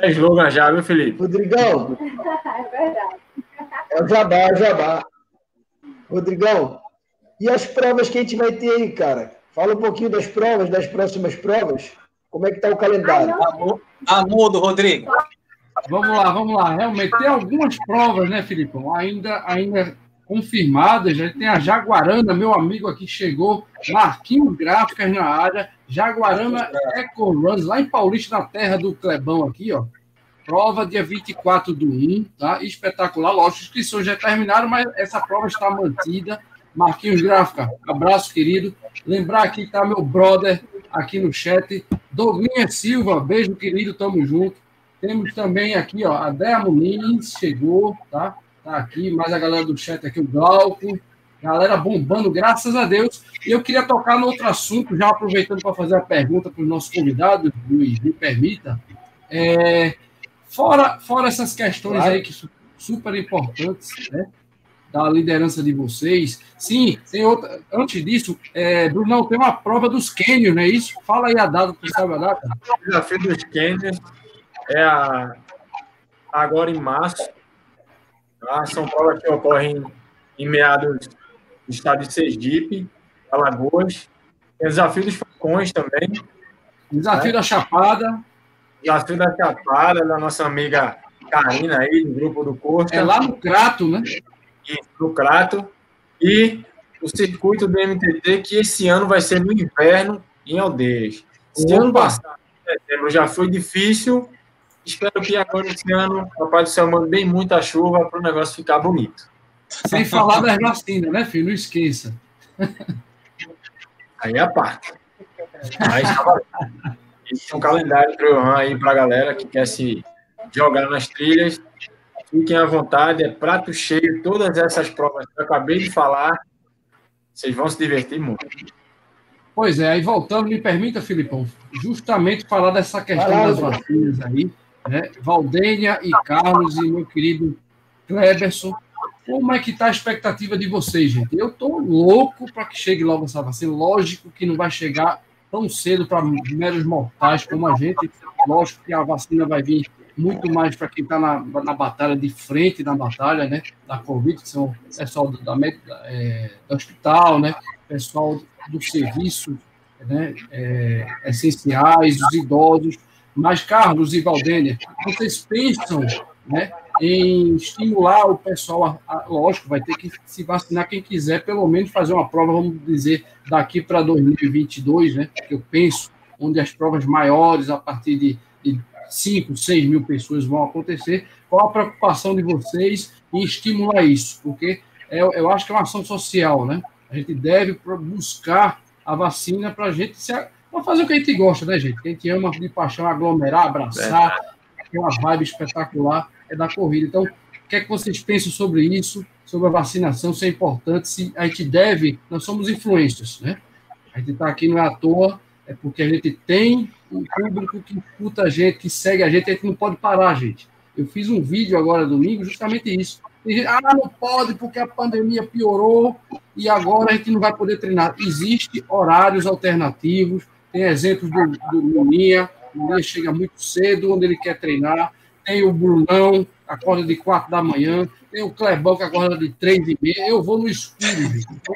É slogan já, viu, Felipe? Rodrigão. É verdade. É o jabá, é o jabá. Rodrigão, e as provas que a gente vai ter aí, cara? Fala um pouquinho das provas, das próximas provas. Como é que está o calendário? Mudo, Rodrigo. Vamos lá, vamos lá. Realmente, tem algumas provas, né, Filipão? Ainda, ainda confirmadas. Já tem a Jaguarana, meu amigo aqui chegou. Marquinhos Gráficas na área. Jaguarana Eco Runs, lá em Paulista, na terra do Clebão aqui, ó. Prova dia 24 do 1, tá? Espetacular. Lógico, as inscrições já terminaram, mas essa prova está mantida. Marquinhos Gráfica, abraço, querido. Lembrar aqui que tá meu brother aqui no chat. Douglinha Silva, beijo, querido, tamo junto. Temos também aqui, ó, a Dea Muniz chegou, tá? Tá aqui, mais a galera do chat aqui, o Glauco. Galera bombando, graças a Deus. E eu queria tocar no outro assunto, já aproveitando para fazer a pergunta para os nossos convidados, Luiz, me permita. É, fora, fora essas questões claro. aí que são super importantes, né? Da liderança de vocês. Sim, tem outra. Antes disso, é, Brunão, tem uma prova dos Cânions, não é isso? Fala aí a data, tu sabe a data? O desafio dos Cânions é a, agora em março. Tá? São provas que ocorrem em meados do estado de Sergipe, Alagoas. Tem o desafio dos Falcões também. Desafio né? da Chapada. Desafio da Chapada, da nossa amiga Karina aí, do grupo do Costa. É lá no Crato, né? No Crato. E o circuito do MTT, que esse ano vai ser no inverno, em Aldeias. Esse ano passado, em setembro, já foi difícil, Espero que agora esse ano o Papai do Céu mande bem muita chuva para o negócio ficar bonito. Sem falar das vacinas, né, filho? Não esqueça. Aí é a parte. Mas, esse é um calendário para aí para a galera que quer se jogar nas trilhas. Fiquem à vontade, é prato cheio. Todas essas provas que eu acabei de falar, vocês vão se divertir muito. Pois é, aí voltando, me permita, Filipão, justamente falar dessa questão das vacinas aí né? Valdênia e Carlos e meu querido Kleberson. Como é que está a expectativa de vocês, gente? Eu estou louco para que chegue logo essa vacina. Lógico que não vai chegar tão cedo para meros mortais como a gente. Lógico que a vacina vai vir muito mais para quem está na, na batalha de frente na batalha, né? Da Covid, que são pessoal da, da, é, do hospital, né? Pessoal do serviço, né? É, essenciais, os idosos mas, Carlos e Valdênia, vocês pensam né, em estimular o pessoal, a, a, lógico, vai ter que se vacinar quem quiser, pelo menos fazer uma prova, vamos dizer, daqui para 2022, né? Que eu penso, onde as provas maiores, a partir de 5, 6 mil pessoas vão acontecer. Qual a preocupação de vocês em estimular isso? Porque é, eu acho que é uma ação social, né? A gente deve buscar a vacina para a gente se Vamos fazer o que a gente gosta, né, gente? Que a gente ama de paixão aglomerar, abraçar, uma vibe espetacular é da corrida. Então, o que é que vocês pensam sobre isso, sobre a vacinação, se é importante, se a gente deve, nós somos influências, né? A gente está aqui não é à toa, é porque a gente tem um público que escuta a gente, que segue a gente, a gente não pode parar, gente. Eu fiz um vídeo agora domingo, justamente isso. Gente, ah, não pode porque a pandemia piorou e agora a gente não vai poder treinar. Existem horários alternativos, Tem exemplos do, do Luninha, o Luninha chega muito cedo, onde ele quer treinar. Tem o Brunão, acorda de quatro da manhã. Tem o Clebão, que acorda de três e meia. Eu vou no escuro, gente. Então,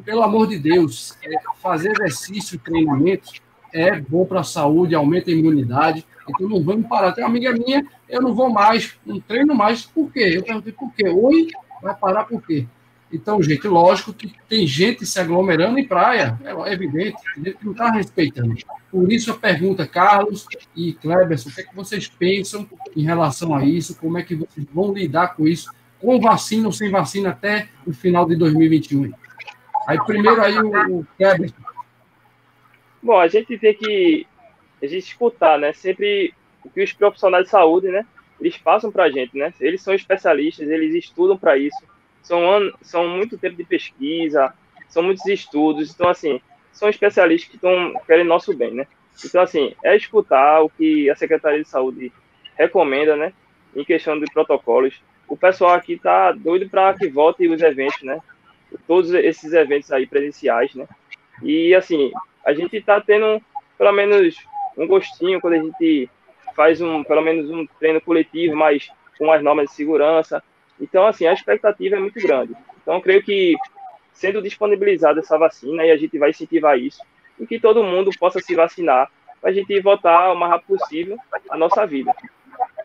pelo amor de Deus, é, fazer exercício e treinamento é bom para a saúde, aumenta a imunidade. Então não vamos parar. Tem uma amiga minha, eu não vou mais, não treino mais. Por quê? Eu perguntei por quê. Oi, vai parar por quê? Então, gente, lógico que tem gente se aglomerando em praia, é evidente, tem gente que não está respeitando. Por isso a pergunta, Carlos e Kleberson, o que, é que vocês pensam em relação a isso? Como é que vocês vão lidar com isso, com vacina ou sem vacina, até o final de 2021? Aí, primeiro, aí o, o. Bom, a gente tem que a gente escutar, né? Sempre o que os profissionais de saúde, né? Eles passam para a gente, né? Eles são especialistas, eles estudam para isso são, são muito tempo de pesquisa, são muitos estudos, então, assim, são especialistas que estão querendo nosso bem, né? Então, assim, é escutar o que a Secretaria de Saúde recomenda, né? Em questão de protocolos. O pessoal aqui tá doido para que volte os eventos, né? Todos esses eventos aí presenciais, né? E, assim, a gente está tendo pelo menos um gostinho quando a gente faz um, pelo menos um treino coletivo, mas com as normas de segurança. Então, assim, a expectativa é muito grande. Então, creio que sendo disponibilizada essa vacina, e a gente vai incentivar isso, e que todo mundo possa se vacinar, a gente voltar o mais rápido possível à nossa vida.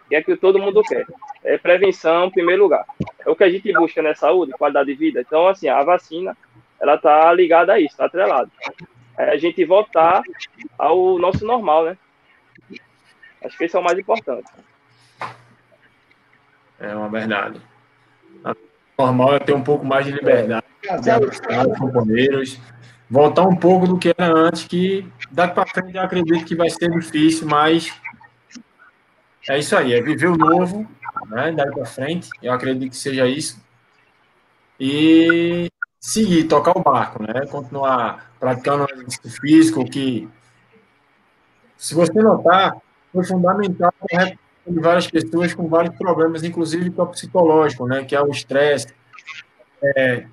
Que é que todo mundo quer. É prevenção em primeiro lugar. É o que a gente busca, né? Saúde, qualidade de vida. Então, assim, a vacina, ela está ligada a isso, está atrelada. É a gente voltar ao nosso normal, né? Acho que esse é o mais importante. É uma verdade normal é ter um pouco mais de liberdade, é. companheiros, voltar um pouco do que era antes, que daqui para frente eu acredito que vai ser difícil, mas é isso aí, é viver o novo, né, daqui para frente, eu acredito que seja isso, e seguir, tocar o barco, né, continuar praticando exercício físico, que se você notar, foi fundamental para várias pessoas com vários problemas, inclusive psicológico, né? Que é o estresse, é,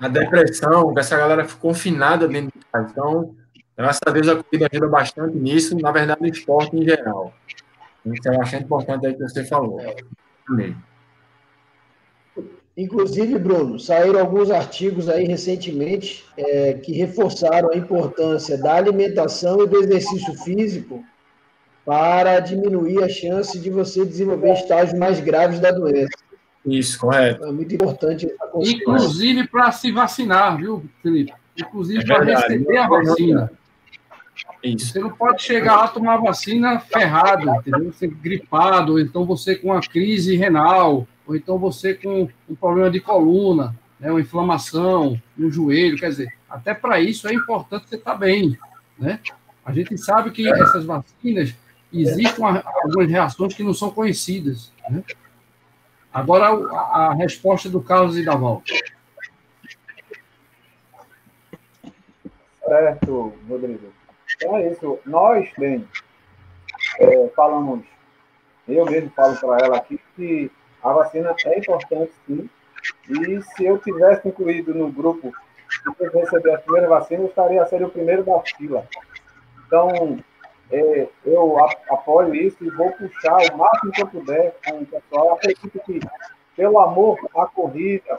a depressão, que essa galera ficou confinada dentro de casa. Então, graças a Deus a corrida ajuda bastante nisso, na verdade, o esporte em geral. Isso é bastante importante aí que você falou. Amém. Inclusive, Bruno, saíram alguns artigos aí recentemente é, que reforçaram a importância da alimentação e do exercício físico para diminuir a chance de você desenvolver estágios mais graves da doença. Isso, correto. É muito importante. Inclusive para se vacinar, viu, Felipe? Inclusive é para receber a vacina. Isso. Você não pode chegar lá tomar vacina ferrado, entendeu? Você gripado, ou então você com uma crise renal, ou então você com um problema de coluna, né, uma inflamação no joelho, quer dizer, até para isso é importante você estar tá bem, né? A gente sabe que essas vacinas existem algumas reações que não são conhecidas. Né? Agora, a, a, resposta do Carlos e da volta. Certo, Rodrigo. Então é isso. Nós, bem, é, falamos, eu mesmo falo para ela aqui que a vacina é importante, sim. E se eu tivesse incluído no grupo que receber a primeira vacina, eu estaria ser o primeiro da fila. Então, é, eu apoio isso e vou puxar o máximo que eu puder com o pessoal. Acredito que, pelo amor à corrida,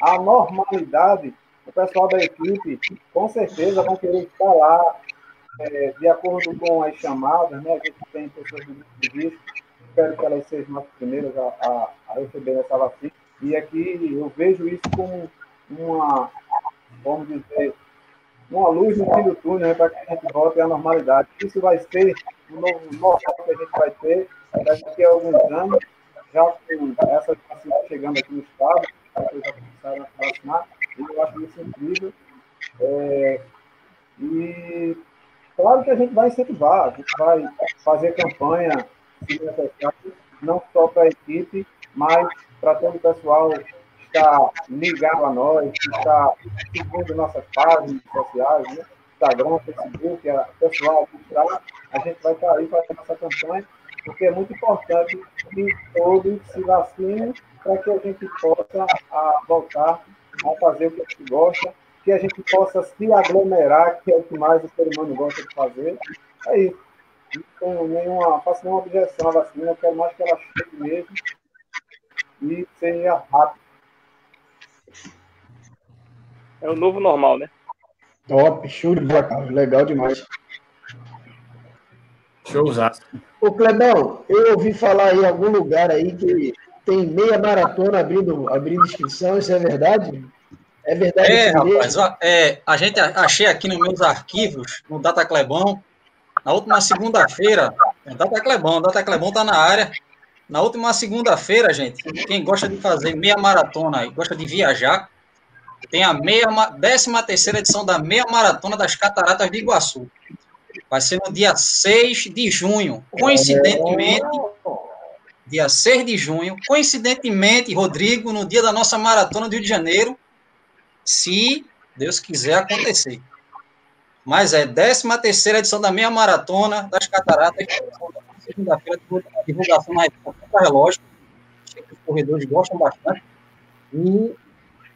à normalidade, o pessoal da equipe com certeza vão querer estar lá, é, de acordo com as chamadas, né? A gente tem pessoas de risco, espero que elas sejam as primeiras a, a, a receber essa vacina. E aqui eu vejo isso como uma, vamos dizer, uma luz no fim do túnel né, para que a gente volte à normalidade. Isso vai ser o novo normal que a gente vai ter daqui a alguns anos, já com essa vacina chegando aqui no estado, as pessoas já começaram a vacinar, e eu acho isso incrível. É, e claro que a gente vai incentivar, a gente vai fazer campanha, não só para a equipe, mas para todo o pessoal está ligado a nós, que está seguindo nossas páginas sociais, né? Instagram, Facebook, a pessoal mostrar, a gente vai estar aí fazendo essa campanha, porque é muito importante que todos se vacinem para que a gente possa a, voltar a fazer o que a gente gosta, que a gente possa se aglomerar, que é o que mais o ser humano gosta de fazer. É isso. Não tenho nenhuma, faço nenhuma objeção à vacina, eu quero mais que ela chegue mesmo e seja rápido. É o novo normal, né? Top, show de bola. Legal demais. Showzaço. Ô, Clebão, eu ouvi falar em algum lugar aí que tem meia maratona abrindo, abrindo inscrição, isso é verdade? É verdade? É, rapaz, é, a gente achei aqui nos meus arquivos, no Data Clebão, na última segunda-feira, o Data Clebão, o Data Clebão tá na área. Na última segunda-feira, gente, quem gosta de fazer meia maratona e gosta de viajar, tem a meia, ma- 13 terceira edição da meia maratona das Cataratas de Iguaçu. Vai ser no dia 6 de junho. Coincidentemente, dia 6 de junho, coincidentemente, Rodrigo, no dia da nossa maratona do Rio de Janeiro, se Deus quiser acontecer. Mas é 13 terceira edição da meia maratona das cataratas, segunda-feira, divulgação na revista Relógio, os corredores gostam bastante, e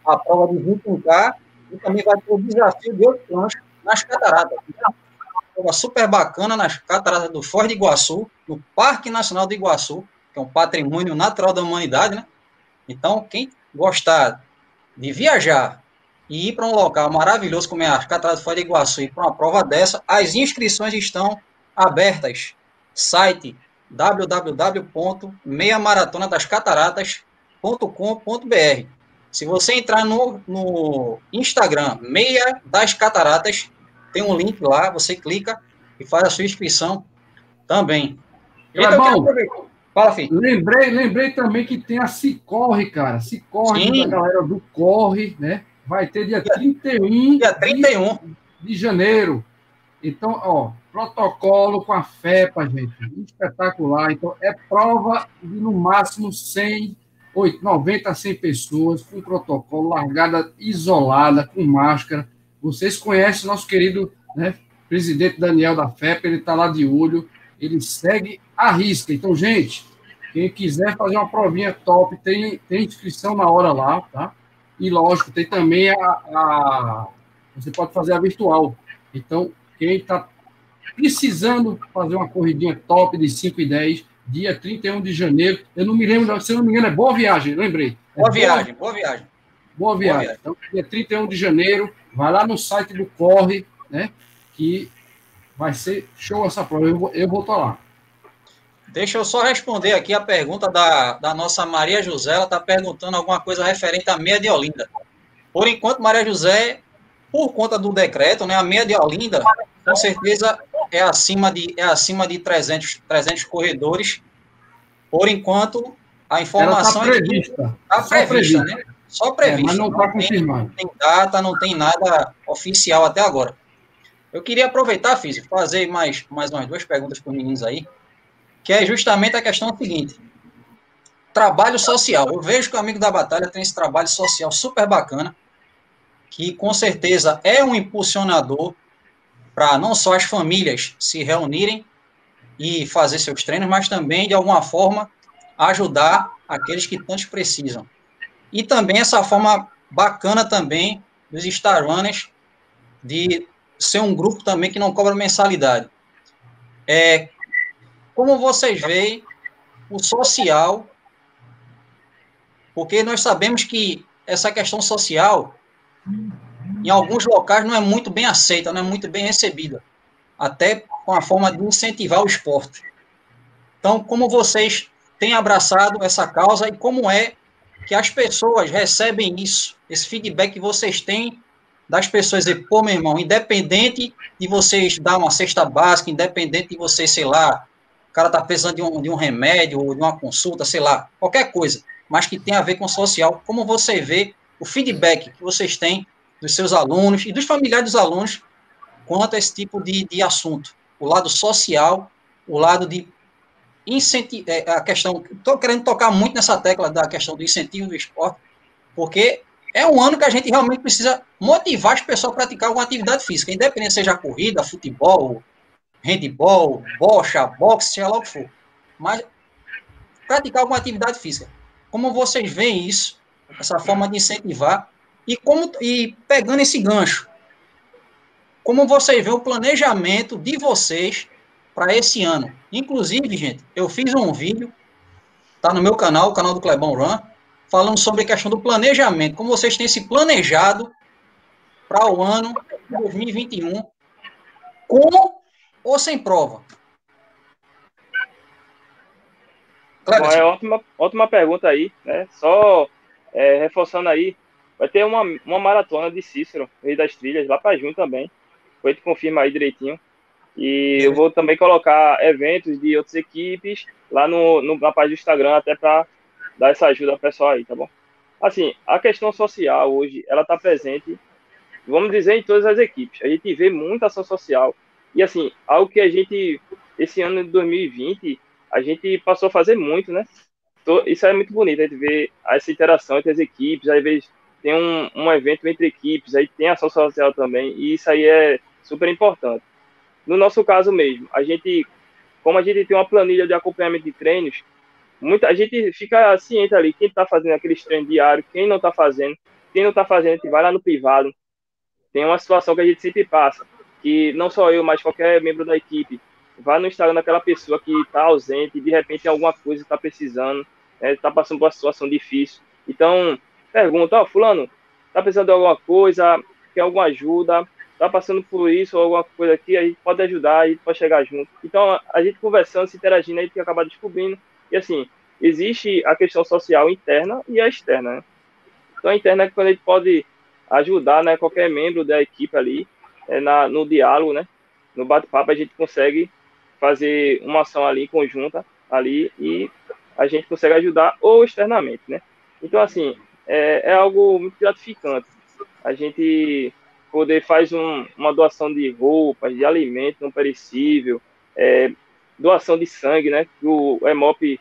a prova de 21K, e também vai ter o desafio de oito lanches nas cataratas. Uma prova super bacana nas cataratas do Foz de Iguaçu, no Parque Nacional do Iguaçu, que é um patrimônio natural da humanidade, né? Então, quem gostar de viajar e ir para um local maravilhoso como é as Cataratas do Foz do Iguaçu e para uma prova dessa, as inscrições estão abertas. Site www.meiamaratonadascataratas.com.br Se você entrar no, no Instagram, Meia das Cataratas, tem um link lá, você clica e faz a sua inscrição também. Então, eu quero aproveitar- Fala, filho. Lembrei, lembrei também que tem a Cicorre, cara. Cicorre da galera do Corre, né? Vai ter dia 31 Dia 31. de janeiro. Então, ó, protocolo com a FEPA, gente. Espetacular. Então, é prova de no máximo 100, 8, 90 a 100 pessoas, com protocolo, largada isolada, com máscara. Vocês conhecem o nosso querido né, presidente Daniel da FEPA, ele está lá de olho, ele segue a risca. Então, gente, quem quiser fazer uma provinha top, tem, tem inscrição na hora lá, tá? E lógico, tem também a, a- Você pode fazer a virtual. Então, quem está precisando fazer uma corridinha top de 5 e 10, dia 31 de janeiro, eu não me lembro, se eu não me engano, é boa viagem, lembrei. É Boa viagem, boa viagem. Boa viagem. viagem. Então, dia 31 de janeiro, vai lá no site do Corre, né? Que vai ser show essa prova. Eu vou estar lá. Deixa eu só responder aqui a pergunta da, da nossa Maria José. Ela está perguntando alguma coisa referente à meia de Olinda. Por enquanto, Maria José, por conta do decreto, né, a meia de Olinda, com certeza é acima de, é acima de 300, 300 corredores. Por enquanto, a Ela informação está é que prevista. está prevista, prevista. né? Só É, prevista. mas não está tem- confirmado. tem data, não tem nada oficial até agora. Eu queria aproveitar, Físio, fazer mais, mais umas duas perguntas para os meninos aí, que é justamente a questão seguinte. Trabalho social. Eu vejo que o Amigo da Batalha tem esse trabalho social super bacana, que com certeza é um impulsionador para não só as famílias se reunirem e fazer seus treinos, mas também, de alguma forma, ajudar aqueles que tanto precisam. E também essa forma bacana também dos Star Runners de ser um grupo também que não cobra mensalidade. É, como vocês veem o social, porque nós sabemos que essa questão social, em alguns locais, não é muito bem aceita, não é muito bem recebida, até com a forma de incentivar o esporte. Então, como vocês têm abraçado essa causa e como é que as pessoas recebem isso, esse feedback que vocês têm das pessoas dizer, pô, meu irmão, independente de vocês dar uma cesta básica, independente de vocês, sei lá, o cara tá precisando de um, de um remédio ou de uma consulta, sei lá, qualquer coisa, mas que tem a ver com social, como você vê o feedback que vocês têm dos seus alunos e dos familiares dos alunos quanto a esse tipo de, de assunto, o lado social, o lado de incentivo, a questão, estou querendo tocar muito nessa tecla da questão do incentivo do esporte, porque é um ano que a gente realmente precisa motivar as pessoas a praticar alguma atividade física, independente seja corrida, futebol, handball, bocha, boxe, seja lá o que for. Mas praticar alguma atividade física. Como vocês veem isso, essa forma de incentivar E, como, e pegando esse gancho, como vocês veem o planejamento de vocês para esse ano. Inclusive, gente, eu fiz um vídeo, tá no meu canal, o canal do Clebão Run, falando sobre a questão do planejamento, como vocês têm se planejado para o ano 2021, com ou sem prova. Bom, é ótima, ótima pergunta aí, né? Só é, reforçando aí, vai ter uma, uma maratona de Cícero, Rei das Trilhas, lá para junho também. Foi te confirma aí direitinho. E eu vou também colocar eventos de outras equipes lá no, no na página do Instagram, até para dar essa ajuda ao pessoal aí, tá bom? Assim, a questão social hoje, ela está presente, vamos dizer, em todas as equipes. A gente vê muita ação social. E assim, algo que a gente, esse ano de 2020, a gente passou a fazer muito, né? Isso é muito bonito, a gente vê essa interação entre as equipes, às vezes tem um, um evento entre equipes, aí tem ação social também, e isso aí é super importante. No nosso caso mesmo, a gente, como a gente tem uma planilha de acompanhamento de treinos, muita a gente fica ciente ali, quem está fazendo aqueles treinos diários, quem não está fazendo, quem não está fazendo, a gente vai lá no privado. Tem uma situação que a gente sempre passa, que não só eu, mas qualquer membro da equipe vai no Instagram daquela pessoa que está ausente, de repente tem alguma coisa está precisando, está né, passando por uma situação difícil. Então, pergunta, ó, oh, fulano, está precisando de alguma coisa, quer alguma ajuda, está passando por isso ou alguma coisa aqui, a gente pode ajudar, a gente pode chegar junto. Então, a gente conversando, se interagindo, a gente acaba descobrindo. E assim, existe a questão social interna e a externa, né? Então, a interna é quando a gente pode ajudar, né, qualquer membro da equipe ali, é, na, no diálogo, né? No bate-papo, a gente consegue fazer uma ação ali conjunta ali e a gente consegue ajudar ou externamente, né? Então, assim, é, é algo muito gratificante. A gente poder faz um, uma doação de roupas, de alimento não perecível, é, doação de sangue, né? O EMOP,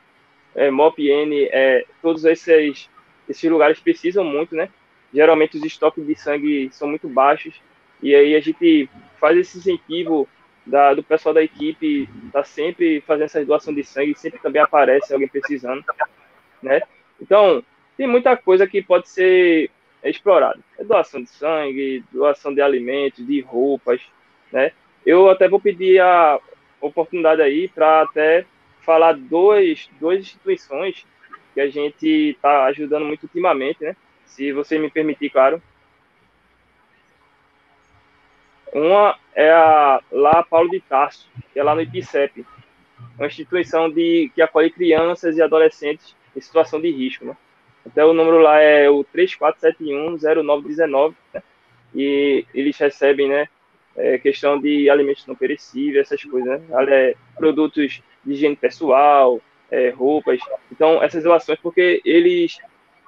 EMOP N, é, todos esses, esses lugares precisam muito, né? Geralmente os estoques de sangue são muito baixos e aí a gente faz esse incentivo da, do pessoal da equipe tá sempre fazendo essa doação de sangue, sempre também aparece alguém precisando, né? Então, tem muita coisa que pode ser explorada. É doação de sangue, doação de alimentos, de roupas, né? Eu até vou pedir a oportunidade aí para até falar dois, duas instituições que a gente está ajudando muito ultimamente, né? Se você me permitir, claro. Uma é a lá Paulo de Tarso, que é lá no IPCEP, uma instituição de, que acolhe crianças e adolescentes em situação de risco. Né? Até o número lá é o 34710919, né? e eles recebem né, é, questão de alimentos não perecíveis, essas coisas, né? É, produtos de higiene pessoal, é, roupas. Então, essas doações, porque eles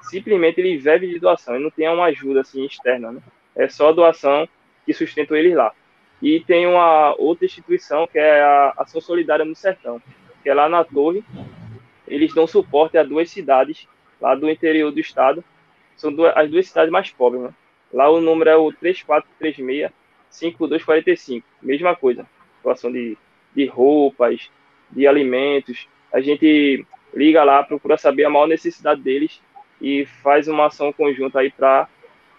simplesmente eles vivem de doação, e não tem uma ajuda assim externa, né? É só doação que sustentam eles lá. E tem uma outra instituição que é a Ação Solidária no Sertão, que é lá na Torre. Eles dão suporte a duas cidades lá do interior do estado. São duas, as duas cidades mais pobres, né? Lá o número é o 3436 5245. Mesma coisa. Doação de, de roupas, de alimentos. A gente liga lá, procura saber a maior necessidade deles e faz uma ação conjunta aí para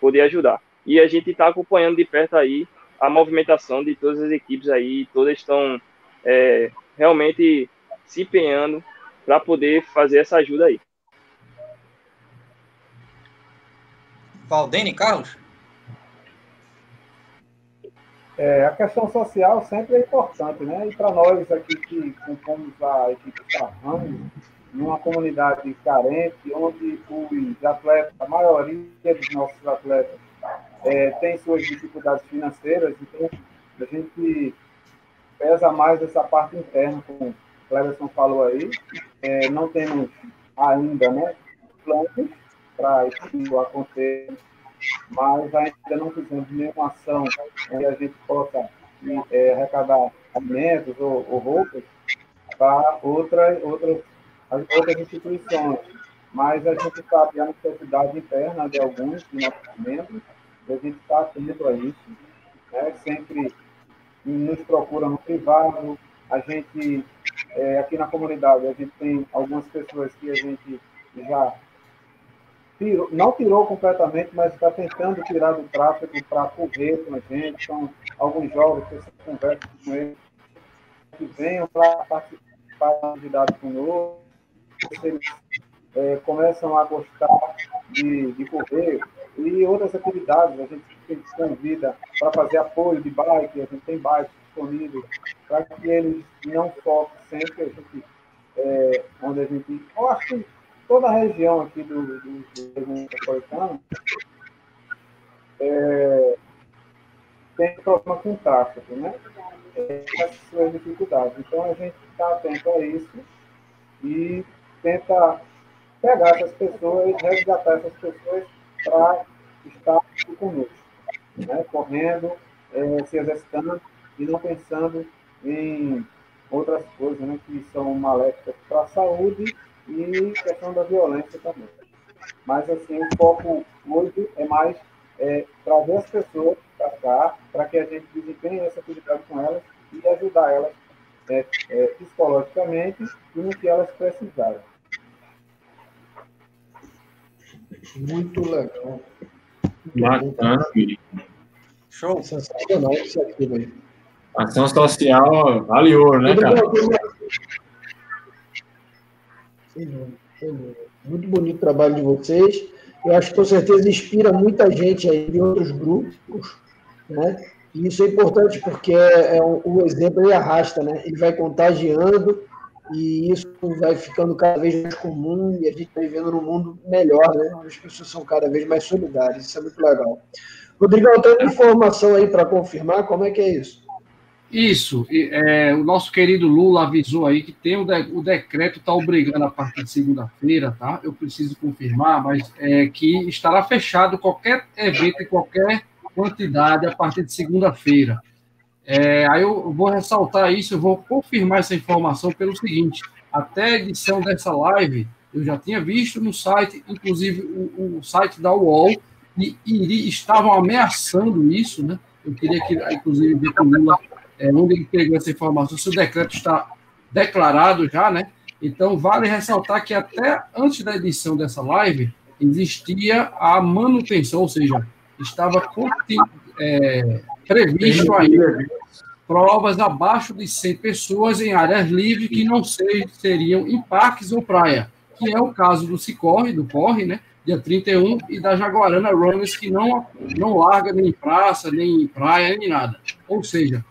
poder ajudar. E a gente está acompanhando de perto aí a movimentação de todas as equipes aí, todas estão é, realmente se empenhando para poder fazer essa ajuda aí. Valdene, Carlos? É, a questão social sempre é importante, né? E para nós aqui que compomos a equipe Sarrando, numa comunidade carente, onde os atletas, a maioria dos nossos atletas é, tem suas dificuldades financeiras, então a gente pesa mais essa parte interna, como o Cleverson falou aí. É, não temos ainda né, planos para isso acontecer, mas ainda não fizemos nenhuma ação onde a gente possa é, arrecadar alimentos ou, ou roupas para outras, outras, outras instituições. Mas a gente sabe a necessidade interna de alguns de nossos membros a gente está atento a isso, né? sempre nos procura no privado, a gente, é, aqui na comunidade, a gente tem algumas pessoas que a gente já tirou, não tirou completamente, mas está tentando tirar do tráfego para correr com a gente. São alguns jogos que você conversa com eles, que venham para participar da atividade conosco. Eles é, começam a gostar de, de correr e outras atividades. A gente convida para fazer apoio de bike, a gente tem bike disponível para que eles não sofram sempre. A gente, é, onde a gente. Eu acho que toda a região aqui do, do, do metropolitano é, tem problema com tráfego, né? É, as suas dificuldades. Então a gente está atento a isso e tenta pegar essas pessoas, resgatar essas pessoas para estar conosco, né? correndo, é, se exercitando e não pensando em outras coisas né, que são maléficas para a saúde e questão da violência também. Mas, assim, o foco hoje é mais é, trazer as pessoas para cá, para que a gente desempenhe essa atividade com elas e ajudar elas é, é, psicologicamente e no que elas precisarem. Muito legal. Bacana, Show. Sensacional isso aqui, velho. Ação social vale ouro, né, cara? Muito bonito o trabalho de vocês. Eu acho que com certeza inspira muita gente aí de outros grupos, né? E isso é importante porque é, é o, o exemplo ele arrasta, né? Ele vai contagiando e isso vai ficando cada vez mais comum e a gente está vivendo num mundo melhor, né? As pessoas são cada vez mais solidárias. Isso é muito legal. Rodrigo, tem informação aí para confirmar como é que é isso? Isso, é, o nosso querido Lula avisou aí que tem o, de, o decreto está obrigando a partir de segunda-feira, tá? Eu preciso confirmar, mas é que estará fechado qualquer evento e qualquer quantidade a partir de segunda-feira. É, aí eu vou ressaltar isso, eu vou confirmar essa informação pelo seguinte: até a edição dessa live, eu já tinha visto no site, inclusive o, o site da UOL, e, e estavam ameaçando isso, né? Eu queria que, inclusive, ver com Lula é, onde ele pegou essa informação, se o decreto está declarado já, né? Então, vale ressaltar que até antes da edição dessa live, existia a manutenção, ou seja, estava é, previsto ainda provas abaixo de 100 pessoas em áreas livres que não seriam em parques ou praia, que é o caso do Cicorre, do Corre, né? Dia 31, e da Jaguarana Runners, que não, não larga nem em praça, nem em praia, nem nada. Ou seja,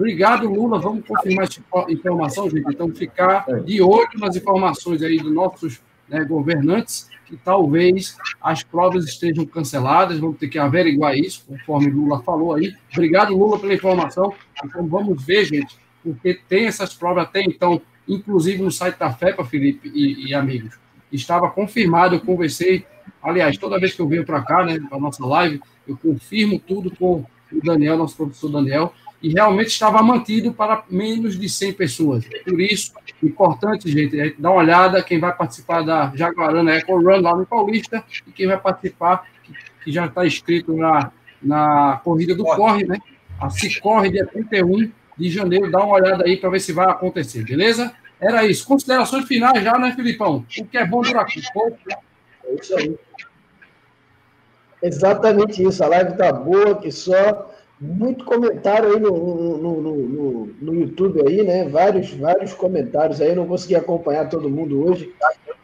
Obrigado, Lula. Vamos confirmar essa informação, gente. Então, ficar de olho nas informações aí dos nossos né, governantes, que talvez as provas estejam canceladas. Vamos ter que averiguar isso, conforme Lula falou aí. Obrigado, Lula, pela informação. Então, vamos ver, gente, porque tem essas provas até então, inclusive no site da FEPA, Felipe e, e amigos. Estava confirmado, eu conversei. Aliás, toda vez que eu venho para cá, né, para nossa live, eu confirmo tudo com o Daniel, nosso professor Daniel e realmente estava mantido para menos de 100 pessoas. Por isso, importante, gente, é dar uma olhada quem vai participar da Jaguarana Eco Run lá no Paulista e quem vai participar, que, já está inscrito na, na corrida do Corre, né? A Se Corre, dia 31 de janeiro. Dá uma olhada aí para ver se vai acontecer, beleza? Era isso. Considerações finais já, né, Filipão? O que é bom durar pouco. É isso aí. Exatamente isso. A live tá boa, que só muito comentário aí no, no, no, no, YouTube aí, né? Vários, vários comentários aí, não consegui acompanhar todo mundo hoje,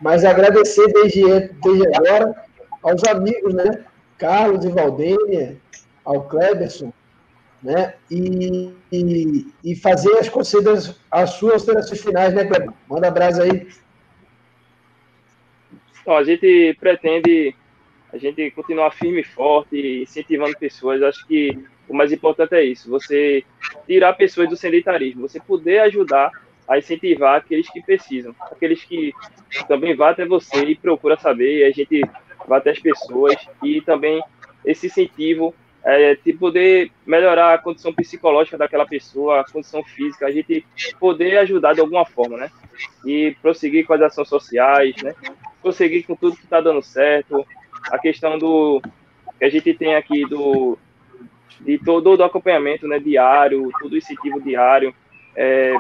mas agradecer desde, desde agora aos amigos, né? Carlos e Valdênia, ao Kleberson, né? E, e, e fazer as considerações, as suas considerações finais, né, Kleber? Manda abraço aí. Então, a gente pretende a gente continuar firme e forte, incentivando pessoas. Acho que o mais importante é isso, você tirar pessoas do sedentarismo, você poder ajudar a incentivar aqueles que precisam, aqueles que também vão até você e procura saber, e a gente vai até as pessoas e também esse incentivo é, de poder melhorar a condição psicológica daquela pessoa, a condição física, a gente poder ajudar de alguma forma, né? E prosseguir com as ações sociais, né? Prosseguir com tudo que está dando certo, a questão do que a gente tem aqui do de todo o acompanhamento né, diário, todo o incentivo diário. É,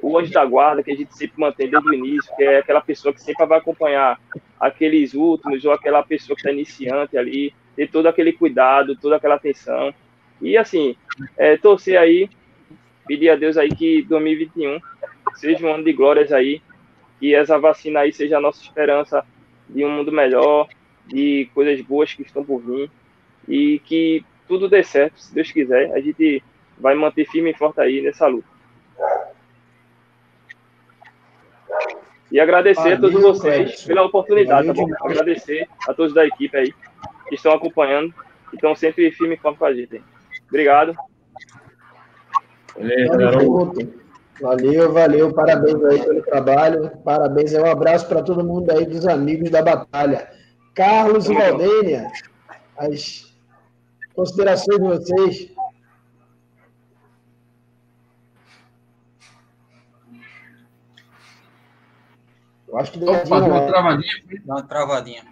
o anjo da guarda que a gente sempre mantém desde o início, que é aquela pessoa que sempre vai acompanhar aqueles últimos ou aquela pessoa que está iniciante ali, ter todo aquele cuidado, toda aquela atenção. E assim, é, torcer aí, pedir a Deus aí que 2021 seja um ano de glórias aí, que essa vacina aí seja a nossa esperança de um mundo melhor, de coisas boas que estão por vir e que tudo dê certo, se Deus quiser. A gente vai manter firme e forte aí nessa luta. E agradecer Valeu, a todos vocês pela oportunidade, Valeu, tá bom? Agradecer a todos da equipe aí que estão acompanhando e estão sempre firme e forte com a gente. Obrigado. Valeu, valeu, valeu, parabéns aí pelo trabalho, parabéns, um abraço para todo mundo aí dos amigos da batalha. Carlos e Valdênia, as considerações de vocês. Eu acho que deu Opa, uma, travadinha. Dá uma travadinha.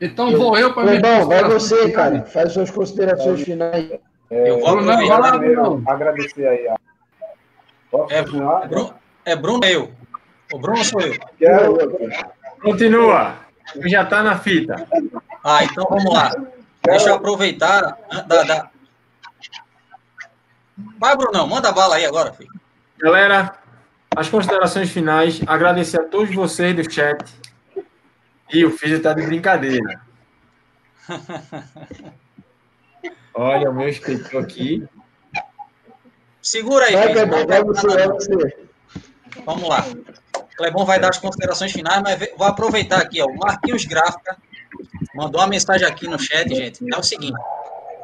Então vou eu para Bom, vai você, cara. Faz suas considerações é, finais. É, eu vou não, vai lá, Bruno. Agradecer aí. A... É, Bruno, é Bruno eu. O Bruno sou eu. Continua. Já está na fita. Ah, então vamos lá. Deixa eu aproveitar. Da, da... Vai, Brunão, manda bala aí agora, filho. Galera, as considerações finais. Agradecer a todos vocês do chat. E o filho está de brincadeira. Olha o meu escritor aqui. Segura aí, vai, vai, vai, você, vai você. Vamos lá. Clebão vai dar as considerações finais, mas vou aproveitar aqui, ó. O Marquinhos Gráfica mandou uma mensagem aqui no chat, gente. É o seguinte: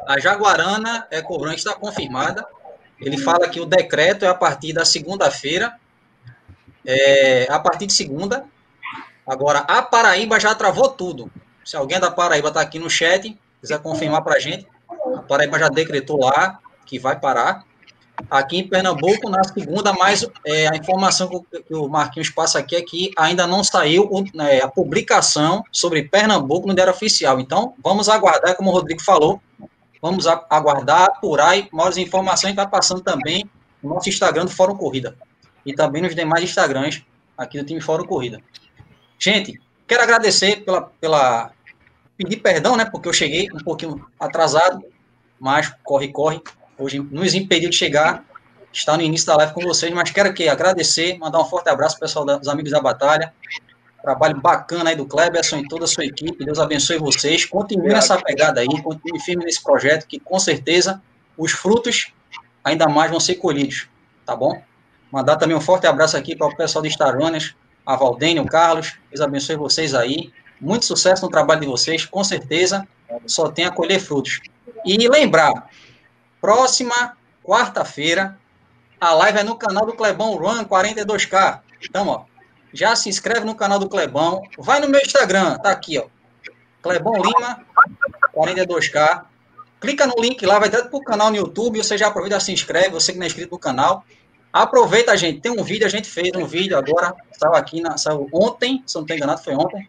a Jaguarana é cobrante, está confirmada. Ele fala que o decreto é a partir da segunda-feira, é, a partir de segunda. Agora, a Paraíba já travou tudo. Se alguém da Paraíba está aqui no chat, quiser confirmar para a gente, a Paraíba já decretou lá que vai parar. Aqui em Pernambuco, na segunda, mas é, a informação que o Marquinhos passa aqui é que ainda não saiu o, é, a publicação sobre Pernambuco no Diário Oficial. Então, vamos aguardar, como o Rodrigo falou, vamos aguardar, apurar e maiores informações vai passando também no nosso Instagram do Fórum Corrida e também nos demais Instagrams aqui do time Fórum Corrida. Gente, quero agradecer pela, pela pedir perdão, né, porque eu cheguei um pouquinho atrasado, mas corre, corre hoje nos impediu de chegar, estar no início da live com vocês, mas quero aqui agradecer, mandar um forte abraço para pessoal dos amigos da batalha. Trabalho bacana aí do Kleberson e toda a sua equipe. Deus abençoe vocês. Continue nessa pegada aí, continue firme nesse projeto, que com certeza os frutos ainda mais vão ser colhidos. Tá bom? Mandar também um forte abraço aqui para o pessoal de Star Runners, a Valdênio, o Carlos. Deus abençoe vocês aí. Muito sucesso no trabalho de vocês, com certeza só tem a colher frutos. E lembrar, Próxima quarta-feira, a live é no canal do Clebão Run 42K. Então, ó, já se inscreve no canal do Clebão. Vai no meu Instagram, tá aqui, ó. Clebão Lima 42K. Clica no link lá, vai direto pro canal no YouTube. Você já aproveita se inscreve, você que não é inscrito no canal. Aproveita, gente. Tem um vídeo, a gente fez um vídeo agora. Saiu aqui, na, saiu ontem, se não estou enganado, foi ontem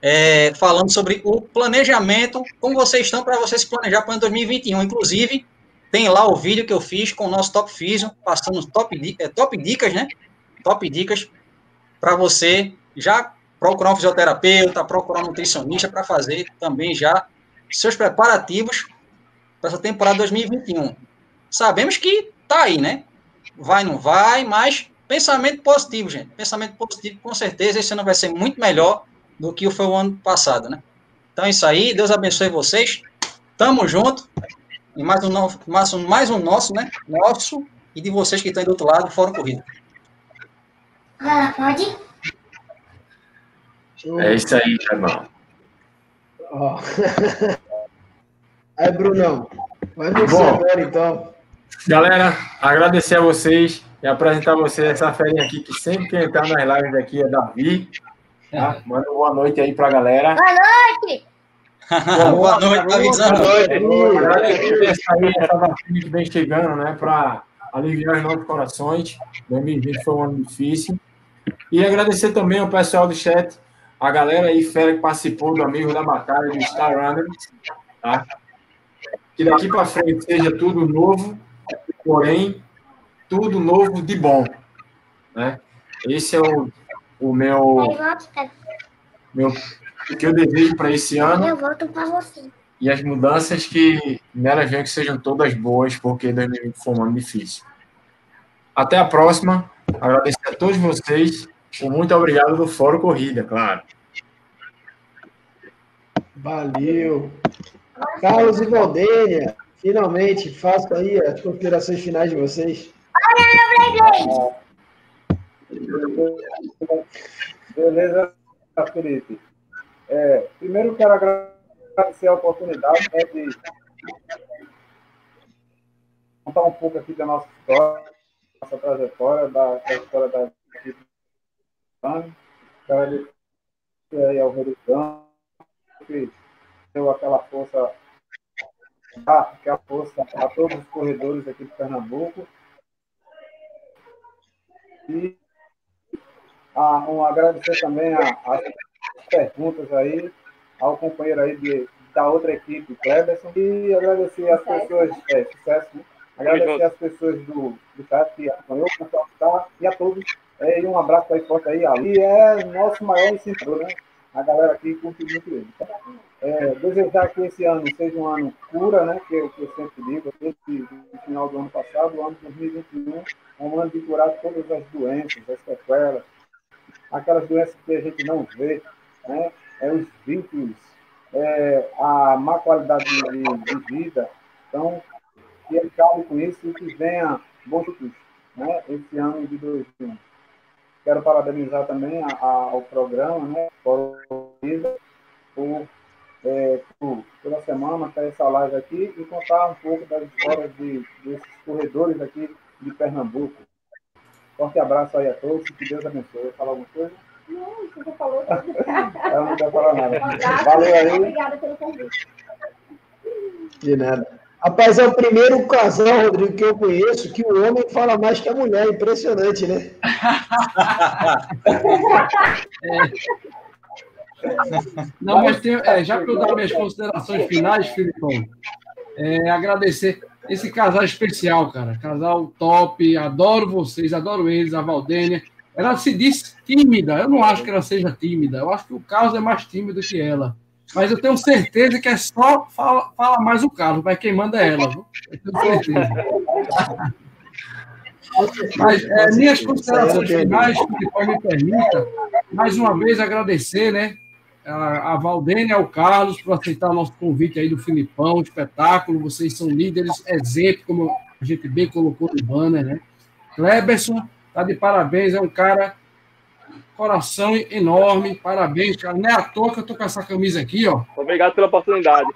é, falando sobre o planejamento, como vocês estão para vocês se planejar para 2021. Inclusive, tem lá o vídeo que eu fiz com o nosso Top Físio, passando top, é, top dicas, né? Top dicas para você já procurar um fisioterapeuta, procurar um nutricionista para fazer também já seus preparativos para essa temporada 2021. Sabemos que tá aí, né? Vai, não vai, mas pensamento positivo, gente. Pensamento positivo, com certeza, esse ano vai ser muito melhor do que foi o ano passado, né? Então é isso aí, Deus abençoe vocês. Tamo junto. E mais um, mais um, mais um nosso, né? Nosso e de vocês que estão aí do outro lado, Fórum Corrida. Ah, pode? É isso aí, irmão. Oh. aí, Brunão. Vai você Bom, agora, então. Galera, agradecer a vocês e apresentar vocês essa ferinha aqui, que sempre quem entrar nas lives aqui é Davi. Tá? Manda boa noite aí pra galera. Boa noite! boa noite, tá avisando. Boa noite. Essa vacina que vem chegando, né, para aliviar os nossos corações. 2020 foi um ano difícil. E agradecer também ao pessoal do chat, a galera aí, fera que participou do Amigo da Batalha, do Star Runner, tá? Que daqui para frente seja tudo novo, porém, tudo novo de bom. Né? Esse é o, o meu, meu o que eu desejo para esse ano. Eu volto para você. E as mudanças que nela venham que sejam todas boas, porque 2020 foi um ano difícil. Até a próxima. Agradecer a todos vocês. Muito obrigado do Fórum Corrida, claro. Valeu. Carlos e Valdênia, finalmente, faço aí as considerações finais de vocês. Beleza, Felipe. É, primeiro, quero agradecer a oportunidade né, de contar um pouco aqui da nossa história, nossa trajetória, da, da história da equipe. Agradecer ao Redutão, que deu aquela força, aquela força a todos os corredores aqui de Pernambuco. E a, um, agradecer também as perguntas aí ao companheiro aí de, da outra equipe, Cleberson, e agradecer as pessoas, é, sucesso, né? agradecer as pessoas do, do chat que acompanhou, tá, e a todos, é, e um abraço aí forte aí, ali é nosso maior incentivador, né? A galera aqui curte muito ele. Tá? É, desejar que esse ano seja um ano cura, né? Que, eu, que eu sempre digo, desde o final do ano passado, o ano de 2021, é um ano de curar todas as doenças, as sequelas, aquelas doenças que a gente não vê, né? É os vínculos, é, a má qualidade de, de, vida. Então, que ele acabe com isso e que venha bons né? Esse ano de 2021. Quero parabenizar também a, a, ao programa, né? Por, por, é, por toda semana ter essa live aqui e contar um pouco das histórias de, desses corredores aqui de Pernambuco. Forte abraço aí a todos, que Deus abençoe. Falar alguma coisa? Não, você falou Ela não quer falar nada. Valeu aí. Obrigada pelo convite. De nada. Rapaz, é o primeiro casal, Rodrigo, que eu conheço que o homem fala mais que a mulher. Impressionante, né? é. Não, mas tem, é, já para eu dar minhas considerações finais, Filipão, é, agradecer esse casal especial, cara. Casal top, adoro vocês, adoro eles, a Valdênia. Ela se diz tímida, eu não acho que ela seja tímida, eu acho que o Carlos é mais tímido que ela. Mas eu tenho certeza que é só fala, fala mais o Carlos, mas quem manda é ela. Eu tenho certeza. Mas é, minhas considerações finais, se me permita, mais uma vez agradecer, né? A, a Valdênia ao Carlos por aceitar o nosso convite aí do Filipão, espetáculo. Vocês são líderes, exemplo, como a gente bem colocou no banner, né? Kleberson, tá de parabéns, é um cara coração enorme, parabéns, cara. Não é à toa que eu tô com essa camisa aqui, ó. Obrigado pela oportunidade.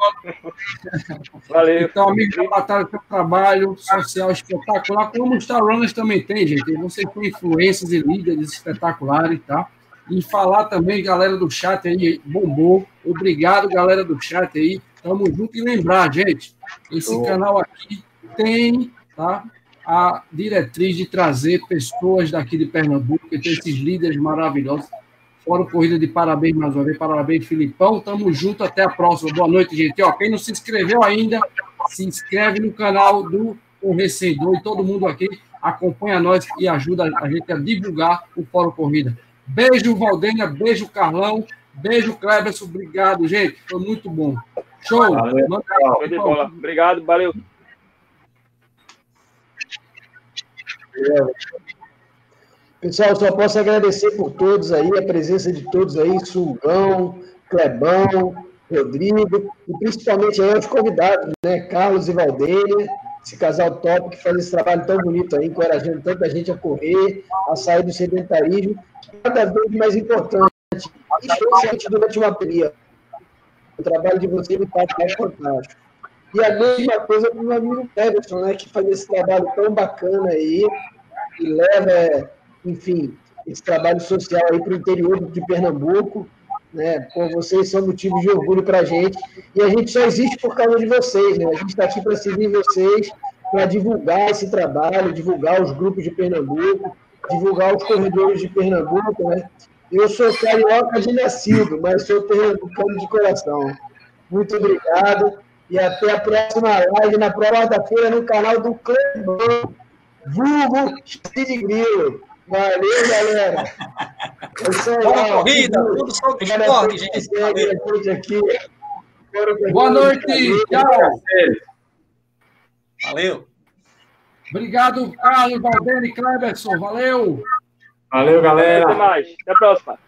Valeu. Então, amigo da Batalha, seu trabalho social espetacular, como os Star Runners também tem, gente. Vocês têm influências e líderes espetaculares, tá? E falar também, galera do chat aí, bombou. Obrigado, galera do chat aí. Tamo junto. E lembrar, gente, esse oh. canal aqui tem, tá? a diretriz de trazer pessoas daqui de Pernambuco, que tem esses líderes maravilhosos. Fora corrida de parabéns mais uma vez, parabéns, Filipão. Tamo junto, até a próxima. Boa noite, gente. Ó, quem não se inscreveu ainda, se inscreve no canal do Correcedor e todo mundo aqui acompanha nós e ajuda a gente a divulgar o Fórum Corrida. Beijo, Valdênia, beijo, Carlão, beijo, Cleberson. Obrigado, gente. Foi muito bom. Show. Valeu. Obrigado, valeu. Pessoal, só posso agradecer por todos aí, a presença de todos aí, Sulgão, Clebão, Rodrigo, e principalmente aí os convidados, né? Carlos e Valdênia, esse casal top que faz esse trabalho tão bonito aí, encorajando tanta gente a correr, a sair do sedentarismo, cada vez mais importante, especialmente durante uma pandemia. O trabalho de vocês é fantástico. E a mesma coisa para o meu amigo Everson, né, que faz esse trabalho tão bacana aí, e leva, enfim, esse trabalho social aí para o interior de Pernambuco. Né? Pô, vocês são motivo de orgulho para a gente. E a gente só existe por causa de vocês. Né? A gente está aqui para servir vocês, para divulgar esse trabalho, divulgar os grupos de Pernambuco, divulgar os corredores de Pernambuco. Né? Eu sou carioca de nascido, mas sou pernambucano de coração. Muito obrigado. E até a próxima live, na quarta-feira, no canal do Clebão, vulgo de Grilo. Valeu, galera. É isso aí, Boa corrida, tudo sobre esporte, gente. Boa noite, tchau. Valeu. Obrigado, Carlos, Valdene, Cleberson. Valeu. Valeu, galera. Até mais. Até a próxima.